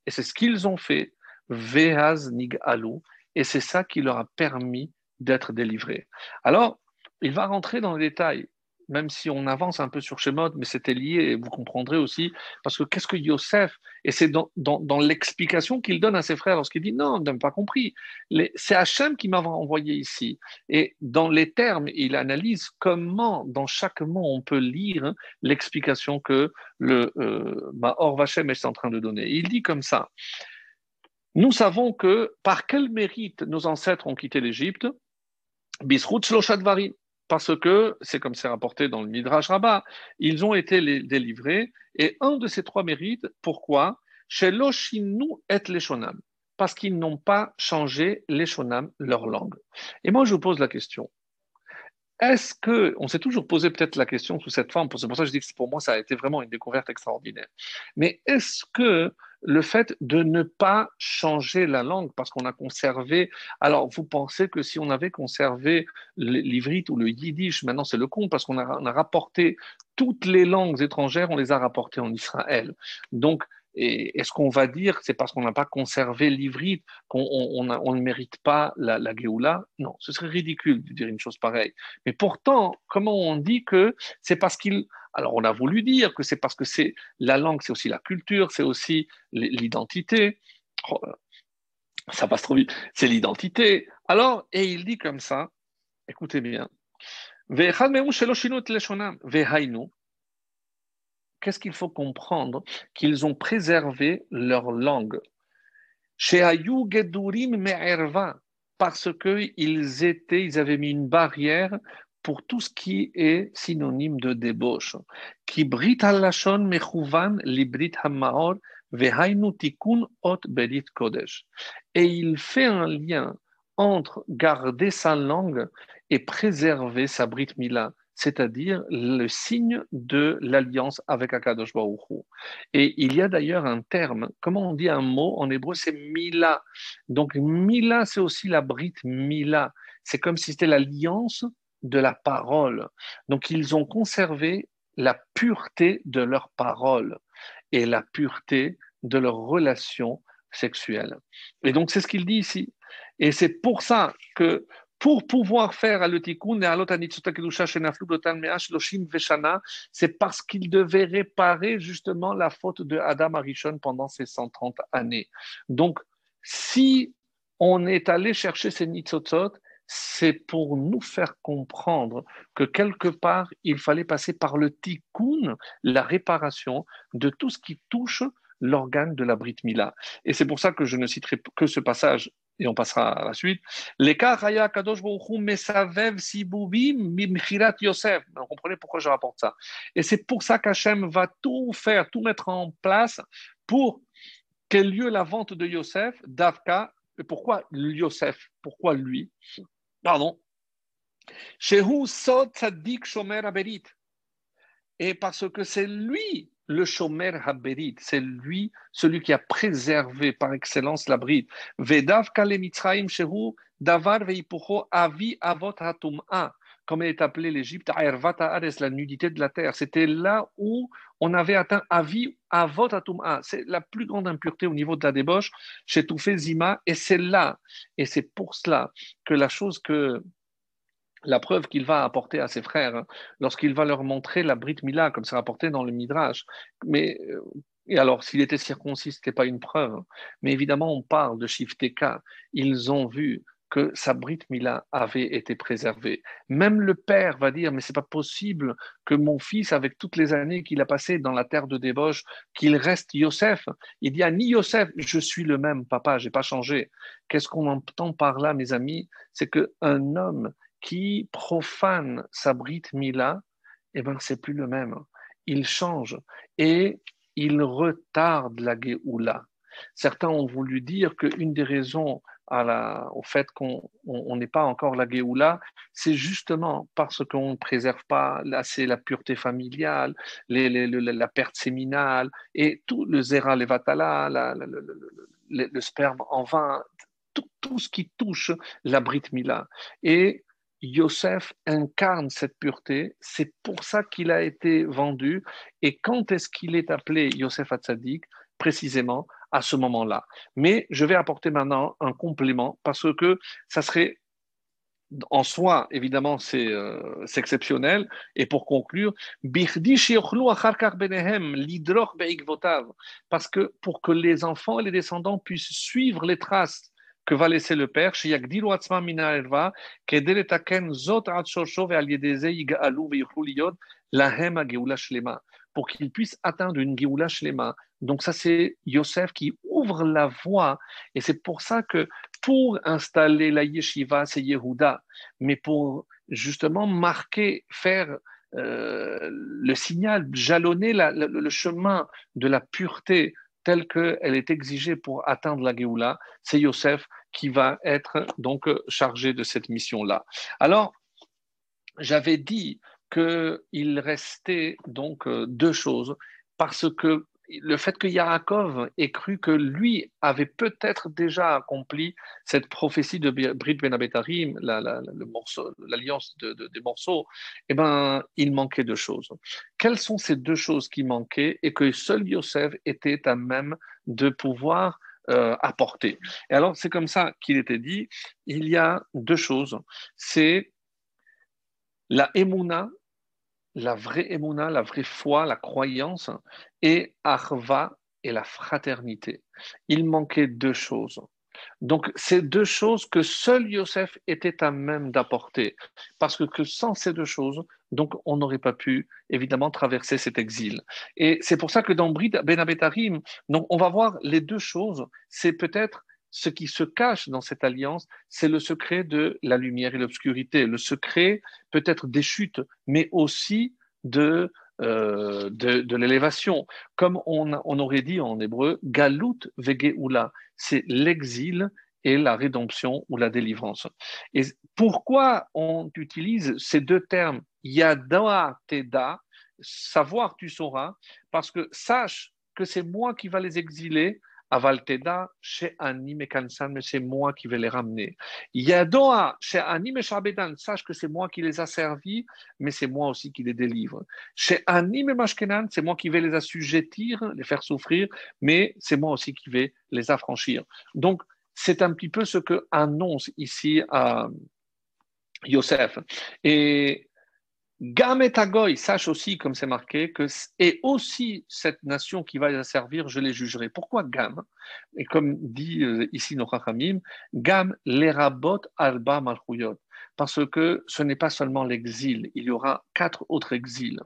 Et c'est ce qu'ils ont fait, Vehaz Nigalu, et c'est ça qui leur a permis d'être délivrés. Alors, il va rentrer dans les détails, même si on avance un peu sur Shemot, mais c'était lié, et vous comprendrez aussi, parce que qu'est-ce que Yosef Et c'est dans, l'explication qu'il donne à ses frères lorsqu'il dit non, on n'a pas compris. C'est Hachem qui m'a envoyé ici. Et dans les termes, il analyse comment, dans chaque mot, on peut lire l'explication que le euh, Or Vachem est en train de donner. Il dit comme ça nous savons que par quel mérite nos ancêtres ont quitté l'Égypte? Parce que, c'est comme c'est rapporté dans le Midrash Rabbah, ils ont été délivrés, et un de ces trois mérites, pourquoi? Chez Loshinu et Leshonam, parce qu'ils n'ont pas changé Leshonam, leur langue. Et moi, je vous pose la question, est-ce que, on s'est toujours posé peut-être la question sous cette forme, c'est pour ça que je dis que pour moi, ça a été vraiment une découverte extraordinaire. Mais est-ce que le fait de ne pas changer la langue, parce qu'on a conservé, alors vous pensez que si on avait conservé l'ivrite ou le yiddish, maintenant c'est le con, parce qu'on a, a rapporté toutes les langues étrangères, on les a rapportées en Israël. Donc, et est-ce qu'on va dire c'est parce qu'on n'a pas conservé l'ivrite qu'on on, ne mérite pas la, la Non, ce serait ridicule de dire une chose pareille. Mais pourtant, comment on dit que c'est parce qu'il... Alors on a voulu dire que c'est parce que c'est la langue, c'est aussi la culture, c'est aussi l'identité. Oh, ça passe trop vite. C'est l'identité. Alors, et il dit comme ça, écoutez bien, qu'est-ce qu'il faut comprendre? Qu'ils ont préservé leur langue. Parce qu'ils étaient, ils avaient mis une barrière pour tout ce qui est synonyme de débauche. Qui brit mechouvan librit hamaor vehainu tikun ot berit kodesh. Et il fait un lien entre garder sa langue et préserver sa brit mila c'est-à-dire le signe de l'alliance avec Akadosh Baruch Et il y a d'ailleurs un terme, comment on dit un mot en hébreu, c'est mila. Donc mila, c'est aussi la brite mila. C'est comme si c'était l'alliance de la parole. Donc ils ont conservé la pureté de leur parole et la pureté de leur relation sexuelle. Et donc c'est ce qu'il dit ici. Et c'est pour ça que pour pouvoir faire le tikkun c'est parce qu'il devait réparer justement la faute de Adam Arishon pendant ces 130 années. Donc, si on est allé chercher ces nitzotzot, c'est pour nous faire comprendre que quelque part, il fallait passer par le tikkun, la réparation de tout ce qui touche l'organe de la Brit Mila. Et c'est pour ça que je ne citerai que ce passage et on passera à la suite. Vous comprenez pourquoi je rapporte ça. Et c'est pour ça qu'Hachem va tout faire, tout mettre en place pour qu'ait lieu la vente de Yosef, d'Avka. Et pourquoi Yosef? Pourquoi lui? Pardon. Et parce que c'est lui le Shomer Haberit, c'est lui, celui qui a préservé par excellence la bride. Vedav Kale Mitzrayim Shehu Davar Veipucho Avi Avot Hatum'a, comme elle est appelée l'Égypte, la nudité de la terre. C'était là où on avait atteint Avi Avot Hatum'a. C'est la plus grande impureté au niveau de la débauche chez Toufé Zima, et c'est là, et c'est pour cela que la chose que la preuve qu'il va apporter à ses frères hein, lorsqu'il va leur montrer la Brit Mila, comme c'est rapporté dans le Midrash. Mais, euh, et alors, s'il était circoncis, ce n'était pas une preuve. Mais évidemment, on parle de Shifteka. Ils ont vu que sa Brit Mila avait été préservée. Même le père va dire, mais c'est pas possible que mon fils, avec toutes les années qu'il a passées dans la terre de débauche, qu'il reste Yosef. Il dit à ni Yosef, je suis le même papa, j'ai pas changé. Qu'est-ce qu'on entend par là, mes amis? C'est qu'un homme qui profane sa Brit Mila, eh ben, c'est plus le même. Il change et il retarde la Géoula. Certains ont voulu dire qu'une des raisons au fait qu'on n'est pas encore la Géoula, c'est justement parce qu'on ne préserve pas assez la pureté familiale, la perte séminale et tout le Zera Levatala, le, sperme en vain, tout, ce qui touche la Brit Mila. Et Yosef incarne cette pureté, c'est pour ça qu'il a été vendu. Et quand est-ce qu'il est appelé Yosef Hatzadik? Précisément à ce moment-là. Mais je vais apporter maintenant un complément parce que ça serait en soi, évidemment, c'est euh, exceptionnel. Et pour conclure, parce que pour que les enfants et les descendants puissent suivre les traces que va laisser le père, pour qu'ils puissent atteindre une Géoula Shlema. Donc ça, c'est Yosef qui ouvre la voie. Et c'est pour ça que pour installer la yeshiva, c'est Yehuda. Mais pour justement marquer, faire euh, le signal, jalonner le, chemin de la pureté telle qu'elle est exigée pour atteindre la Géoula, c'est Yosef qui va être donc chargé de cette mission-là. Alors, j'avais dit qu'il restait donc euh, deux choses, parce que le fait que Yaakov ait cru que lui avait peut-être déjà accompli cette prophétie de Brit Ben Abetarim, l'alliance des morceaux, eh ben, il manquait deux choses. Quelles sont ces deux choses qui manquaient et que seul Yosef était à même de pouvoir euh, apporter? Et alors, c'est comme ça qu'il était dit, il y a deux choses. C'est la Emouna la vraie émouna, la vraie foi, la croyance, et Arva et la fraternité. Il manquait deux choses. Donc, ces deux choses que seul Yosef était à même d'apporter, parce que, sans ces deux choses, donc on n'aurait pas pu évidemment traverser cet exil. Et c'est pour ça que dans Brit Ben donc on va voir les deux choses. C'est peut-être ce qui se cache dans cette alliance, c'est le secret de la lumière et l'obscurité, le secret peut-être des chutes, mais aussi de, euh, de, l'élévation. Comme on, on, aurait dit en hébreu, galut vegeula, c'est l'exil et la rédemption ou la délivrance. Et pourquoi on utilise ces deux termes, yada teda, savoir tu sauras, parce que sache que c'est moi qui va les exiler, Avalteda, chez Anime et Kansan, mais c'est moi qui vais les ramener. Yadoa, chez Anime et Shabedan, sache que c'est moi qui les a servis, mais c'est moi aussi qui les délivre. Chez Anime et Mashkenan, c'est moi qui vais les assujettir, les faire souffrir, mais c'est moi aussi qui vais les affranchir. Donc, c'est un petit peu ce que annonce ici à Yosef. Gam et Agoy, sache aussi, comme c'est marqué, que et aussi cette nation qui va les servir, je les jugerai. Pourquoi Gam? Et comme dit euh, ici nos Gam l'erabot alba malchuyot. Parce que ce n'est pas seulement l'exil, il y aura quatre autres exils.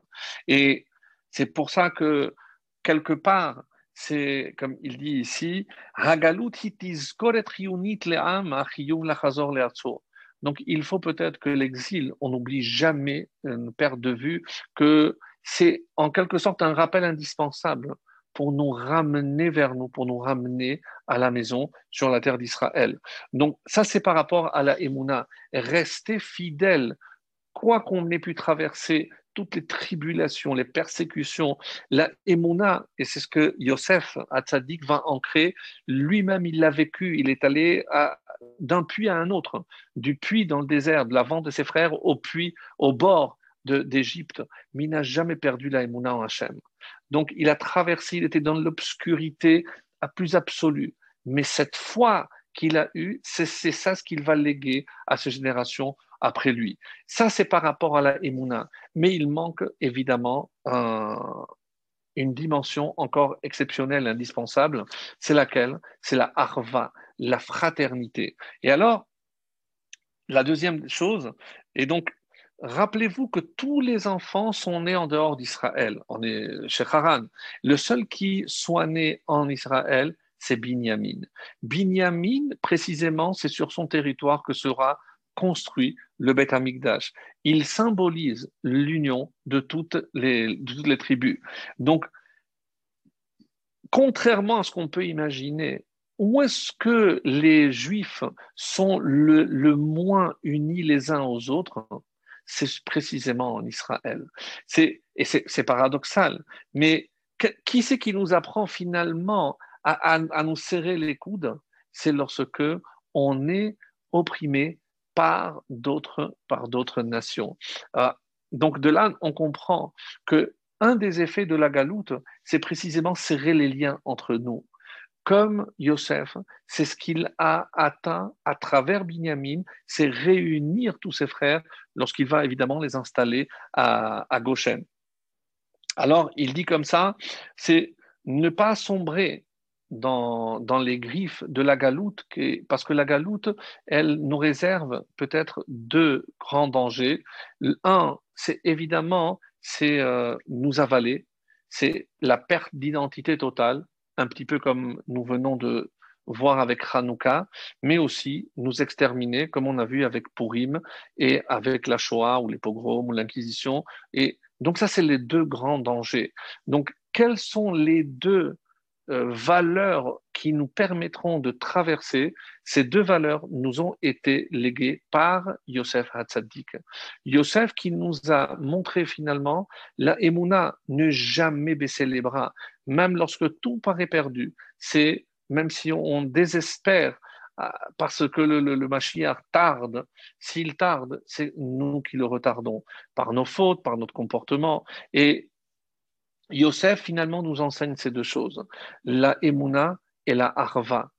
Et c'est pour ça que, quelque part, c'est comme il dit ici, Hagalut hitiz koret le'am achiyum lachazor le'atzor. Donc il faut peut-être que l'exil, on n'oublie jamais, euh, ne perd de vue que c'est en quelque sorte un rappel indispensable pour nous ramener vers nous, pour nous ramener à la maison sur la terre d'Israël. Donc ça, c'est par rapport à la Emouna. Rester fidèle, quoi qu'on ait pu traverser, toutes les tribulations, les persécutions, la Emouna, et c'est ce que Yosef Hatzadik va ancrer, lui-même il l'a vécu, il est allé d'un puits à un autre, du puits dans le désert, de l'avant de ses frères au puits au bord d'Égypte, mais il n'a jamais perdu la Emouna en Hachem. Donc il a traversé, il était dans l'obscurité à plus absolue, mais cette foi qu'il a eue, c'est ça ce qu'il va léguer à ses générations après lui. Ça, c'est par rapport à la Emouna. Mais il manque évidemment une dimension encore exceptionnelle, indispensable. C'est laquelle? C'est la Arva, la fraternité. Et alors, la deuxième chose, et donc, rappelez-vous que tous les enfants sont nés en dehors d'Israël. On chez Haran. Le seul qui soit né en Israël, c'est Binyamin. Binyamin, précisément, c'est sur son territoire que sera construit le Beth Amikdash. Il symbolise l'union de toutes les, tribus. Donc, contrairement à ce qu'on peut imaginer, où est-ce que les Juifs sont le, moins unis les uns aux autres? C'est précisément en Israël. Et c'est, paradoxal, mais qui c'est qui nous apprend finalement à, nous serrer les coudes C'est lorsque on est opprimé par d'autres, par d'autres nations. Euh, donc de là, on comprend que un des effets de la galoute, c'est précisément serrer les liens entre nous comme Yosef, c'est ce qu'il a atteint à travers Binyamin, c'est réunir tous ses frères lorsqu'il va évidemment les installer à, à Goshen. Alors, il dit comme ça, c'est ne pas sombrer dans, dans, les griffes de la galoute, parce que la galoute, elle nous réserve peut-être deux grands dangers. Un, c'est évidemment, c'est euh, nous avaler, c'est la perte d'identité totale un petit peu comme nous venons de voir avec Hanouka, mais aussi nous exterminer, comme on a vu avec Purim et avec la Shoah ou les pogroms ou l'Inquisition. Et donc ça, c'est les deux grands dangers. Donc, quels sont les deux valeurs qui nous permettront de traverser, ces deux valeurs nous ont été léguées par Yosef Hatzadik. Yosef qui nous a montré finalement la Emouna, ne jamais baisser les bras, même lorsque tout paraît perdu. C'est même si on désespère ah, parce que le, le, tarde, s'il tarde, c'est nous qui le retardons par nos fautes, par notre comportement. Et Yosef finalement nous enseigne ces deux choses, la Emouna et la Arva.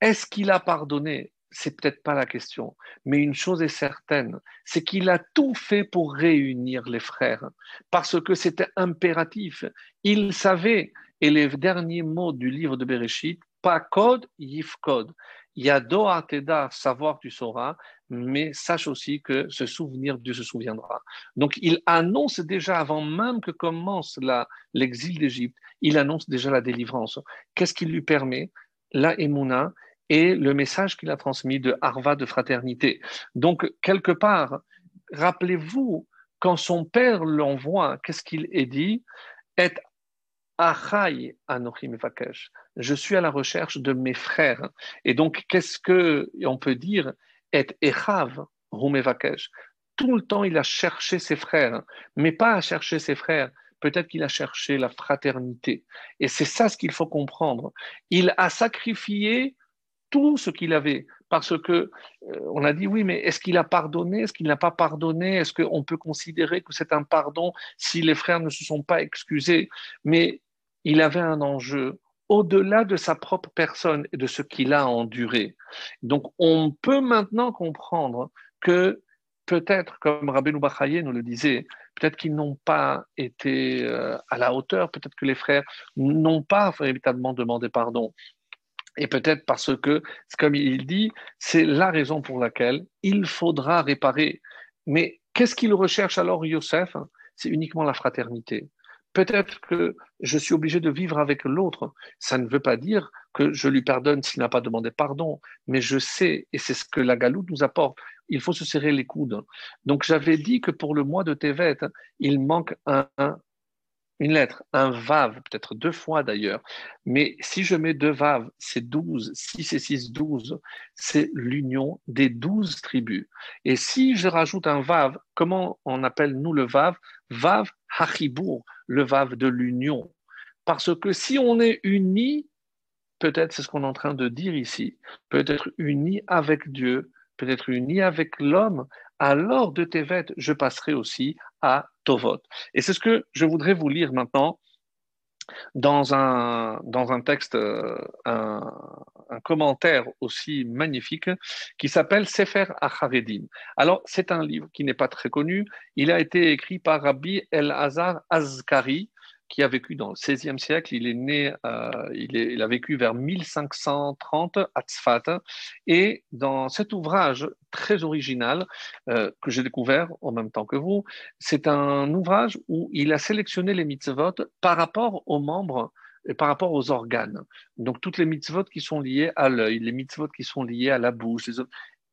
Est-ce qu'il a pardonné? C'est peut-être pas la question, mais une chose est certaine, c'est qu'il a tout fait pour réunir les frères, parce que c'était impératif. Il savait, et les derniers mots du livre de Bereshit, pas code, yif code. Yado Teda, savoir tu sauras, mais sache aussi que ce souvenir, Dieu se souviendra. Donc il annonce déjà, avant même que commence l'exil d'Égypte, il annonce déjà la délivrance. Qu'est-ce qui lui permet? La Emouna et le message qu'il a transmis de Harva de fraternité. Donc, quelque part, rappelez-vous, quand son père l'envoie, qu'est-ce qu'il est dit? Et Achai Anochim Je suis à la recherche de mes frères. Et donc, qu'est-ce que on peut dire? Et Echav Rumevakesh. Tout le temps, il a cherché ses frères, mais pas à chercher ses frères. Peut-être qu'il a cherché la fraternité. Et c'est ça ce qu'il faut comprendre. Il a sacrifié tout ce qu'il avait. Parce que euh, on a dit oui, mais est-ce qu'il a pardonné? Est-ce qu'il n'a pas pardonné? Est-ce qu'on peut considérer que c'est un pardon si les frères ne se sont pas excusés? Mais il avait un enjeu au-delà de sa propre personne et de ce qu'il a enduré. Donc on peut maintenant comprendre que peut-être, comme Rabbeinu Bachaye nous le disait, peut-être qu'ils n'ont pas été euh, à la hauteur, peut-être que les frères n'ont pas véritablement demandé pardon. Et peut-être parce que, comme il dit, c'est la raison pour laquelle il faudra réparer. Mais qu'est-ce qu'il recherche alors, Yosef? C'est uniquement la fraternité. Peut-être que je suis obligé de vivre avec l'autre. Ça ne veut pas dire que je lui pardonne s'il n'a pas demandé pardon, mais je sais, et c'est ce que la galoute nous apporte, il faut se serrer les coudes. Donc j'avais dit que pour le mois de Tevet, il manque un, une lettre, un vav, peut-être deux fois d'ailleurs. Mais si je mets deux vav, c'est douze, six et six, douze, c'est l'union des douze tribus. Et si je rajoute un vav, comment on appelle nous le vav? Vav Hachibour, le vav de l'union. Parce que si on est unis, peut-être c'est ce qu'on est en train de dire ici, peut-être unis avec Dieu, peut-être unis avec l'homme, alors de Tevet, je passerai aussi à Tovot. Et c'est ce que je voudrais vous lire maintenant dans un, dans un texte, euh, un, commentaire aussi magnifique qui s'appelle Sefer Acharedim. Alors, c'est un livre qui n'est pas très connu. Il a été écrit par Rabbi El Hazar Azkari, qui a vécu dans le XVIe siècle. Il est né, euh, il, a vécu vers 1530 à Tzfat. Et dans cet ouvrage très original euh, que j'ai découvert en même temps que vous, c'est un ouvrage où il a sélectionné les mitzvot par rapport aux membres et par rapport aux organes. Donc toutes les mitzvot qui sont liées à l'œil, les mitzvot qui sont liées à la bouche, les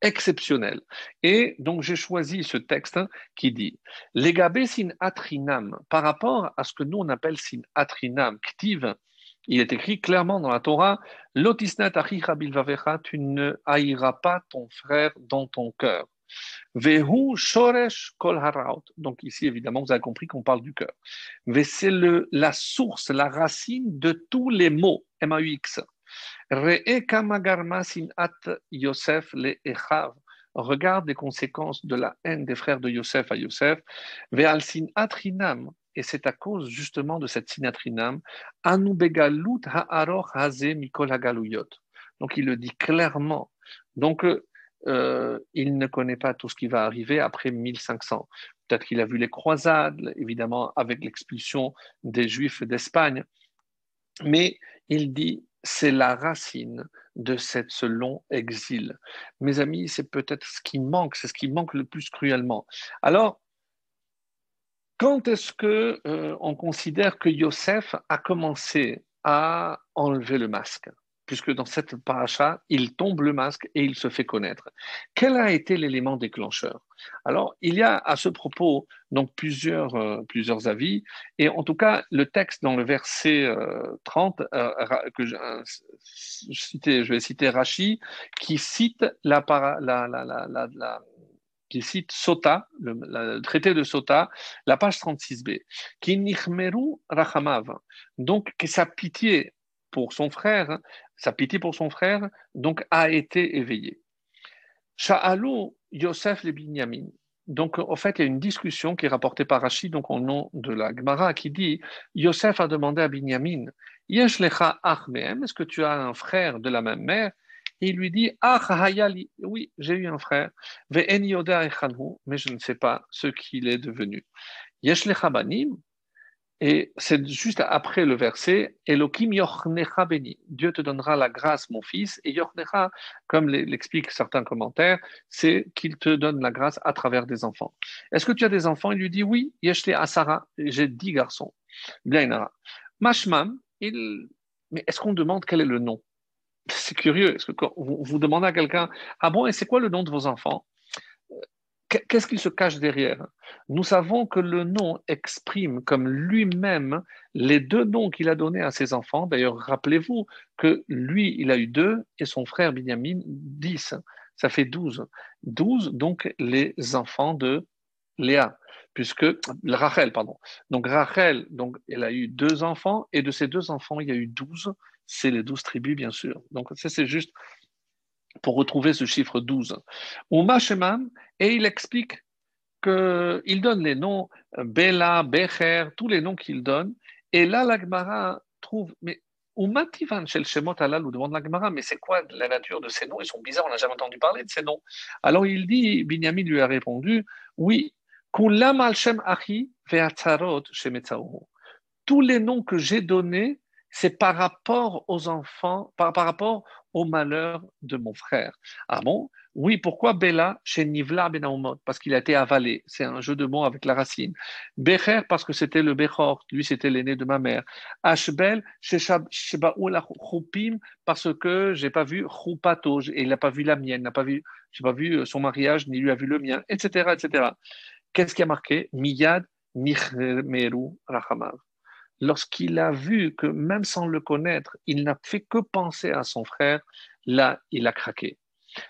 exceptionnel. Et donc j'ai choisi ce texte qui dit sin atrinam, par rapport à ce que nous on appelle sin atrinam, ktiv, il est écrit clairement dans la Torah Lotisnat bilvavecha, tu ne haïras pas ton frère dans ton cœur. Vehu shoresh kol haraut. Donc ici, évidemment, vous avez compris qu'on parle du cœur. C'est la source, la racine de tous les mots, M-A-U-X. Yosef le Regarde les conséquences de la haine des frères de Yosef à Yosef. Ve'al atrinam. Et c'est à cause justement de cette sinatrinam. Anubegalut ha'aroch haze mikol hagaluyot. Donc il le dit clairement. Donc euh, il ne connaît pas tout ce qui va arriver après 1500. Peut-être qu'il a vu les croisades, évidemment, avec l'expulsion des Juifs d'Espagne. Mais il dit c'est la racine de ce long exil. Mes amis, c'est peut-être ce qui manque, c'est ce qui manque le plus cruellement. Alors, quand est-ce que euh, on considère que Yosef a commencé à enlever le masque? Puisque dans cette paracha, il tombe le masque et il se fait connaître. Quel a été l'élément déclencheur? Alors, il y a à ce propos donc plusieurs, euh, plusieurs avis, et en tout cas, le texte dans le verset 30, euh, euh, que je, je vais citer Rachi, qui cite la, Sota, le, traité de Sota, la page 36b, qui nichmeru rachamav, donc que sa pitié pour son frère, sa pitié pour son frère, donc a été éveillée. Sha'alou Yosef le Binyamin. Donc, en fait, il y a une discussion qui est rapportée par Rachid, donc au nom de la Gemara, qui dit Yosef a demandé à Binyamin Yesh lecha est-ce que tu as un frère de la même mère? Et il lui dit Ach hayali, oui, j'ai eu un frère. Ve'en yoda mais je ne sais pas ce qu'il est devenu. Yesh lecha banim, et c'est juste après le verset Elohim yochnecha beni. Dieu te donnera la grâce, mon fils. Et yochnecha, comme l'expliquent certains commentaires, c'est qu'il te donne la grâce à travers des enfants. Est-ce que tu as des enfants? Il lui dit Oui, yeshle asara. J'ai dix garçons. Bien, Mashmam, il... mais est-ce qu'on demande quel est le nom? C'est curieux. Est-ce que vous demandez à quelqu'un Ah bon, et c'est quoi le nom de vos enfants? Qu'est-ce qui se cache derrière? Nous savons que le nom exprime comme lui-même les deux noms qu'il a donnés à ses enfants. D'ailleurs, rappelez-vous que lui, il a eu deux et son frère Binyamin, dix. Ça fait douze. Douze, donc, les enfants de Léa, puisque Rachel, pardon. Donc Rachel, donc, elle a eu deux enfants et de ces deux enfants, il y a eu douze. C'est les douze tribus, bien sûr. Donc, ça, c'est juste pour retrouver ce chiffre 12. Uma Shemam, et il explique qu'il donne les noms Bela, Becher, tous les noms qu'il donne. Et là, l'Agmara trouve, mais Shemot Alal, demande l'Agmara, mais c'est quoi la nature de ces noms? Ils sont bizarres, on n'a jamais entendu parler de ces noms. Alors il dit, Binyamin lui a répondu, oui, Kulam al Shem Tous les noms que j'ai donnés, c'est par rapport aux enfants, par, rapport au malheur de mon frère. Ah bon? Oui, pourquoi Bella chez Nivla Ben Parce qu'il a été avalé. C'est un jeu de mots avec la racine. Becher parce que c'était le Bechor. Lui, c'était l'aîné de ma mère. Ashbel chez Shebaoul Choupim parce que j'ai pas vu Choupato et il n'a pas vu la mienne. N'a pas j'ai pas vu euh, son mariage ni lui a vu le mien, etc., etc. Qu'est-ce qui a marqué? Miyad Nichmeru Rachamav lorsqu'il a vu que même sans le connaître, il n'a fait que penser à son frère, là, il a craqué.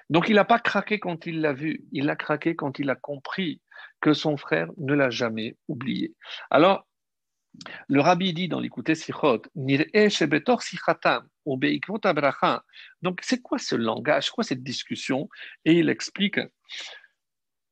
Donc il n'a pas craqué quand il l'a vu, il a craqué quand il a compris que son frère ne l'a jamais oublié. Alors, le rabbi dit dans l'écouté Sichot, donc c'est quoi ce langage, quoi cette discussion? Et il explique.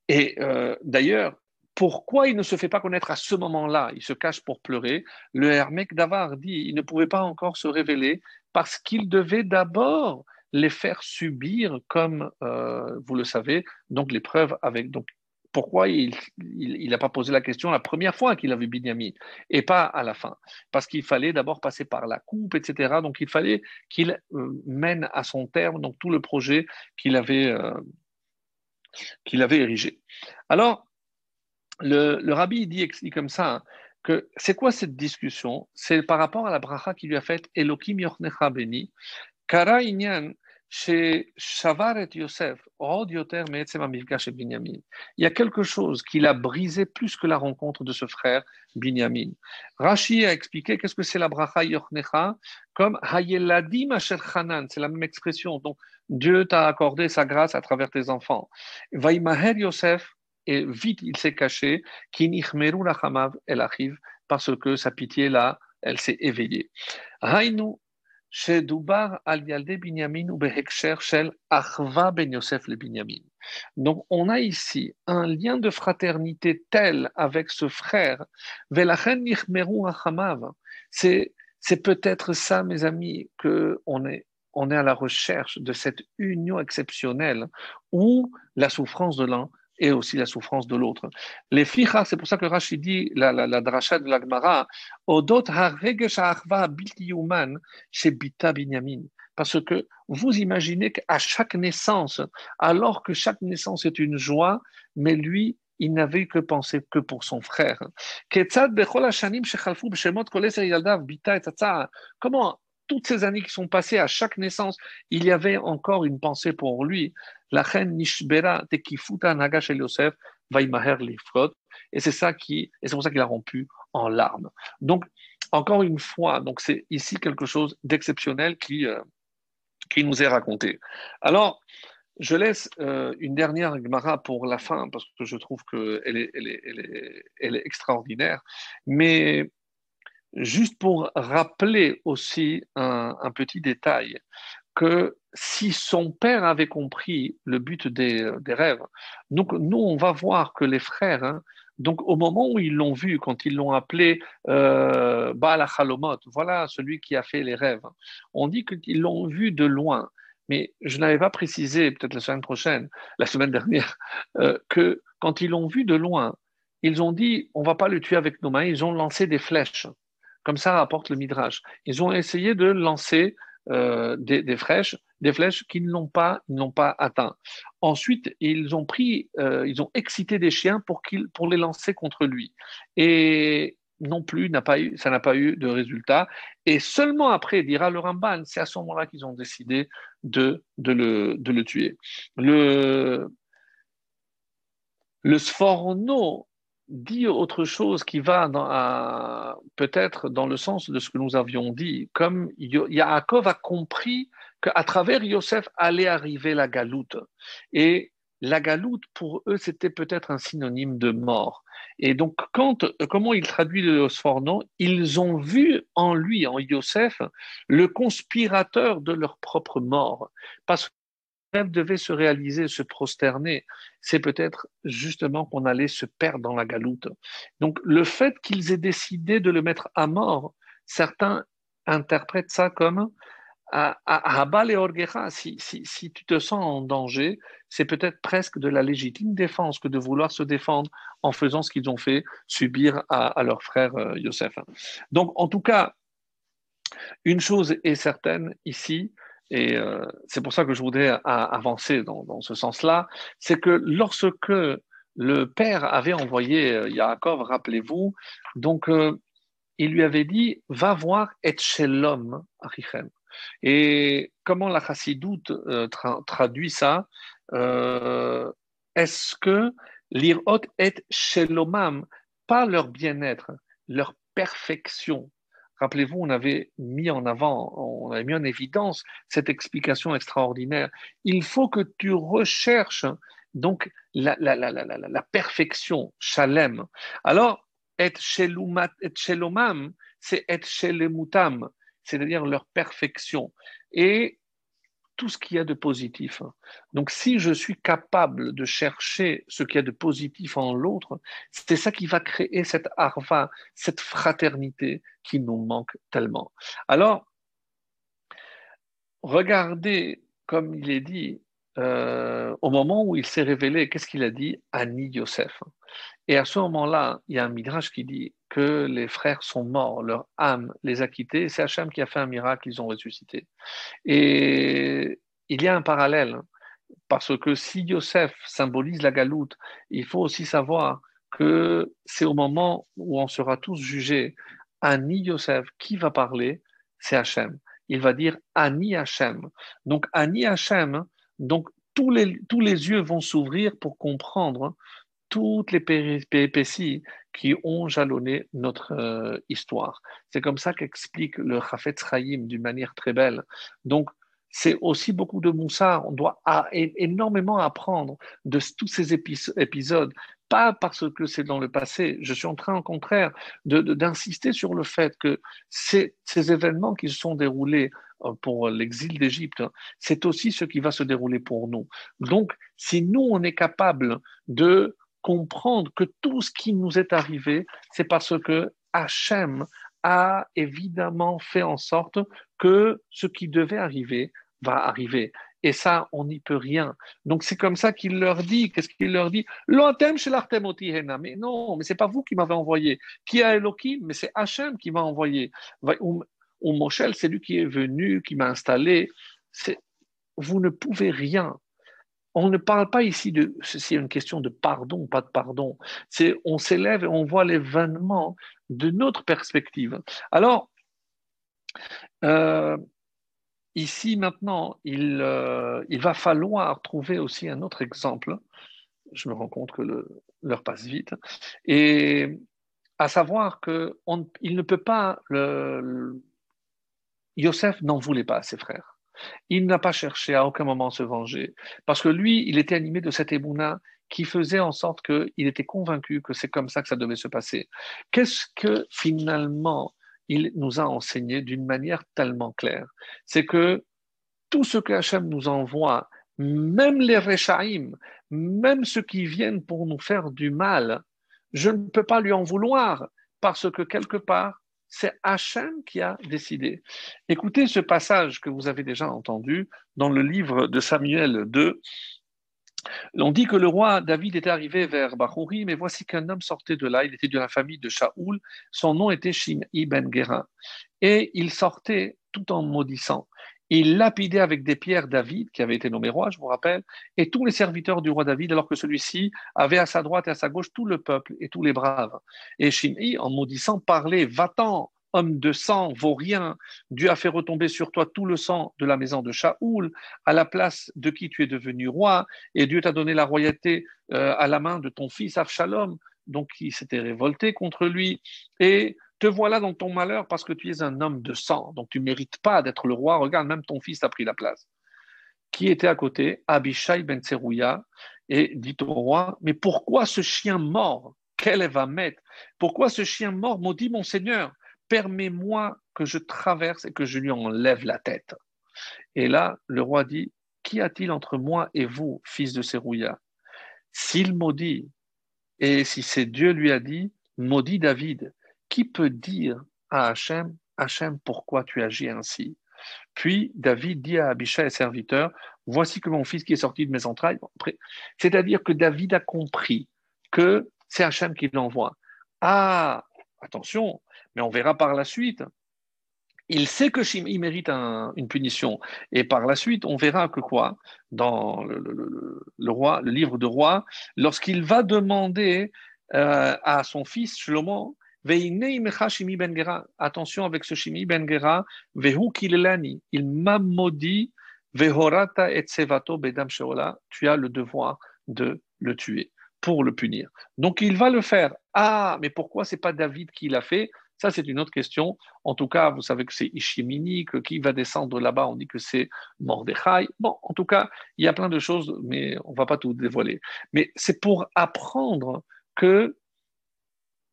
Et euh, d'ailleurs, pourquoi il ne se fait pas connaître à ce moment-là? Il se cache pour pleurer. Le Hermèque d'Avar dit il ne pouvait pas encore se révéler parce qu'il devait d'abord les faire subir, comme euh, vous le savez, donc l'épreuve avec donc pourquoi il n'a pas posé la question la première fois qu'il a vu Binyamin et pas à la fin Parce qu'il fallait d'abord passer par la coupe, etc. Donc il fallait qu'il euh, mène à son terme donc tout le projet qu'il avait, euh, qu'il avait érigé. Alors, le, le rabbi dit, dit comme ça hein, que c'est quoi cette discussion? C'est par rapport à la bracha qu'il lui a faite Elohim Yochnecha Beni, Kara Inyan chez Shavar Yosef, il y a quelque chose qui l'a brisé plus que la rencontre de ce frère Binyamin. Rashi a expliqué qu'est-ce que c'est la bracha Yochnecha, comme Hayeladim Asher Hanan, c'est la même expression. Donc, Dieu t'a accordé sa grâce à travers tes enfants. Vaimaher Yosef, et vite il s'est caché, El Achiv, parce que sa pitié là, elle s'est éveillée. Hainu chez Dubar al Yalde ou Behekcher Shel Achva Ben Yosef le Binyamin. Donc on a ici un lien de fraternité tel avec ce frère. Velachen Nichmeru Achamav. C'est c'est peut-être ça, mes amis, que on est on est à la recherche de cette union exceptionnelle où la souffrance de l'un et aussi la souffrance de l'autre. Les fichas, c'est pour ça que Rachid dit, la, la, la de l'Agmara, Odot Binyamin. Parce que vous imaginez qu'à chaque naissance, alors que chaque naissance est une joie, mais lui, il n'avait que pensé que pour son frère. Comment toutes ces années qui sont passées à chaque naissance, il y avait encore une pensée pour lui. La reine Nishbera Nagash Yosef Vaimaher. Et c'est pour ça qu'il a rompu en larmes. Donc, encore une fois, c'est ici quelque chose d'exceptionnel qui, euh, qui nous est raconté. Alors, je laisse euh, une dernière Gemara pour la fin parce que je trouve qu'elle est, elle est, elle est, elle est extraordinaire. Mais Juste pour rappeler aussi un, petit détail, que si son père avait compris le but des, rêves, donc nous on va voir que les frères, hein, donc au moment où ils l'ont vu, quand ils l'ont appelé euh, voilà celui qui a fait les rêves, on dit qu'ils l'ont vu de loin. Mais je n'avais pas précisé, peut-être la semaine prochaine, la semaine dernière, euh, que quand ils l'ont vu de loin, ils ont dit on va pas le tuer avec nos mains, ils ont lancé des flèches. Comme ça rapporte le Midrash. Ils ont essayé de lancer euh, des, flèches, des flèches qui ne l'ont pas, n'ont pas atteint. Ensuite, ils ont pris, euh, ils ont excité des chiens pour qu'ils, pour les lancer contre lui. Et non plus, n'a pas eu, ça n'a pas eu de résultat. Et seulement après, dira le Ramban, c'est à ce moment-là qu'ils ont décidé de, de, le, de le tuer. Le, le Sforno dit autre chose qui va peut-être dans le sens de ce que nous avions dit, comme Yaakov a compris qu'à travers Yosef allait arriver la galoute. Et la galoute, pour eux, c'était peut-être un synonyme de mort. Et donc, quand, comment il traduit le Sforno Ils ont vu en lui, en Yosef, le conspirateur de leur propre mort. Parce rêve devait se réaliser, se prosterner, c'est peut-être justement qu'on allait se perdre dans la galoute. Donc le fait qu'ils aient décidé de le mettre à mort, certains interprètent ça comme à, à, et si, si, si, tu te sens en danger, c'est peut-être presque de la légitime défense que de vouloir se défendre en faisant ce qu'ils ont fait subir à, leur frère euh, Yosef. Donc en tout cas, une chose est certaine ici, et euh, c'est pour ça que je voudrais avancer dans, ce sens-là, c'est que lorsque le père avait envoyé euh, Yaakov, rappelez-vous, donc euh, il lui avait dit va voir et chez l'homme, Achichem. Et comment la chassidoute traduit ça Est-ce que l'irot est chez l'homme, pas leur bien-être, leur perfection Rappelez-vous, on avait mis en avant, on avait mis en évidence cette explication extraordinaire. Il faut que tu recherches donc la, perfection, shalem. Alors, et shelomam, c'est et shelemutam, c'est-à-dire leur perfection. Et tout ce qu'il y a de positif. Donc si je suis capable de chercher ce qu'il y a de positif en l'autre, c'est ça qui va créer cette arva, cette fraternité qui nous manque tellement. Alors, regardez, comme il est dit, euh, au moment où il s'est révélé, qu'est-ce qu'il a dit? Ani Yosef. Et à ce moment-là, il y a un midrash qui dit que les frères sont morts, leur âme les a quittés. C'est Hachem qui a fait un miracle, ils ont ressuscité. Et il y a un parallèle, parce que si Yosef symbolise la galoute, il faut aussi savoir que c'est au moment où on sera tous jugés. Ani Yosef, qui va parler? C'est Hachem. Il va dire Ani Hachem. Donc Ani Hachem, donc tous les, yeux vont s'ouvrir pour comprendre toutes les péripéties qui ont jalonné notre euh, histoire. C'est comme ça qu'explique le Chafet Chaim d'une manière très belle. Donc, c'est aussi beaucoup de moussard. On doit énormément apprendre de tous ces épisodes, pas parce que c'est dans le passé. Je suis en train, au contraire, d'insister sur le fait que ces, ces événements qui se sont déroulés euh, pour l'exil d'Égypte, c'est aussi ce qui va se dérouler pour nous. Donc, si nous, on est capable de comprendre que tout ce qui nous est arrivé, c'est parce que Hachem a évidemment fait en sorte que ce qui devait arriver va arriver. Et ça, on n'y peut rien. Donc c'est comme ça qu'il leur dit. Qu'est-ce qu'il leur dit? Mais non, mais c'est pas vous qui m'avez envoyé. Qui a Elohim? Mais c'est Hachem qui m'a envoyé. Ou, Moshel, c'est lui qui est venu, qui m'a installé. Vous ne pouvez rien on ne parle pas ici de c'est une question de pardon pas de pardon. On s'élève et on voit l'événement de notre perspective. Alors euh, ici maintenant, il, euh, il, va falloir trouver aussi un autre exemple. Je me rends compte que l'heure passe vite et à savoir que il ne peut pas le, Yosef n'en voulait pas à ses frères. Il n'a pas cherché à aucun moment à se venger, parce que lui, il était animé de cet émouna qui faisait en sorte qu'il était convaincu que c'est comme ça que ça devait se passer. Qu'est-ce que finalement il nous a enseigné d'une manière tellement claire C'est que tout ce que Hachem nous envoie, même les Rechaim, même ceux qui viennent pour nous faire du mal, je ne peux pas lui en vouloir, parce que quelque part, c'est Hachem qui a décidé. Écoutez ce passage que vous avez déjà entendu dans le livre de Samuel 2. On dit que le roi David était arrivé vers Bachouri, mais voici qu'un homme sortait de là. Il était de la famille de Shaoul. Son nom était Shim'i ben Gera. Et il sortait tout en maudissant. Il lapidait avec des pierres David, qui avait été nommé roi, je vous rappelle, et tous les serviteurs du roi David, alors que celui-ci avait à sa droite et à sa gauche tout le peuple et tous les braves. Et Shimei, en maudissant, parlait Va-t'en, homme de sang, vaut rien. Dieu a fait retomber sur toi tout le sang de la maison de Shaoul, à la place de qui tu es devenu roi, et Dieu t'a donné la royauté euh, à la main de ton fils Avshalom, donc qui s'était révolté contre lui. Et te voilà dans ton malheur parce que tu es un homme de sang, donc tu ne mérites pas d'être le roi. Regarde, même ton fils a pris la place. Qui était à côté? Abishai ben Tserouya, et dit au roi Mais pourquoi ce chien mort? Quel va mettre? Pourquoi ce chien mort? Maudit mon Seigneur Permets-moi que je traverse et que je lui enlève la tête. Et là, le roi dit Qu'y a-t-il entre moi et vous, fils de Serouya S'il maudit, et si c'est Dieu lui a dit Maudit David, qui peut dire à Hachem, Hachem, pourquoi tu agis ainsi? Puis David dit à Abishai, serviteur, voici que mon fils qui est sorti de mes entrailles. C'est-à-dire que David a compris que c'est Hachem qui l'envoie. Ah, attention, mais on verra par la suite. Il sait que il mérite une punition. Et par la suite, on verra que quoi Dans le, livre de roi, lorsqu'il va demander euh, à son fils Shlomo ben Attention avec ce Shimi ben Gera. Il m'a maudit. Vehorata et bedam Tu as le devoir de le tuer pour le punir. Donc il va le faire. Ah, mais pourquoi c'est pas David qui l'a fait? Ça, c'est une autre question. En tout cas, vous savez que c'est Ishimini, que qui va descendre là-bas, on dit que c'est Mordechai. Bon, en tout cas, il y a plein de choses, mais on va pas tout dévoiler. Mais c'est pour apprendre que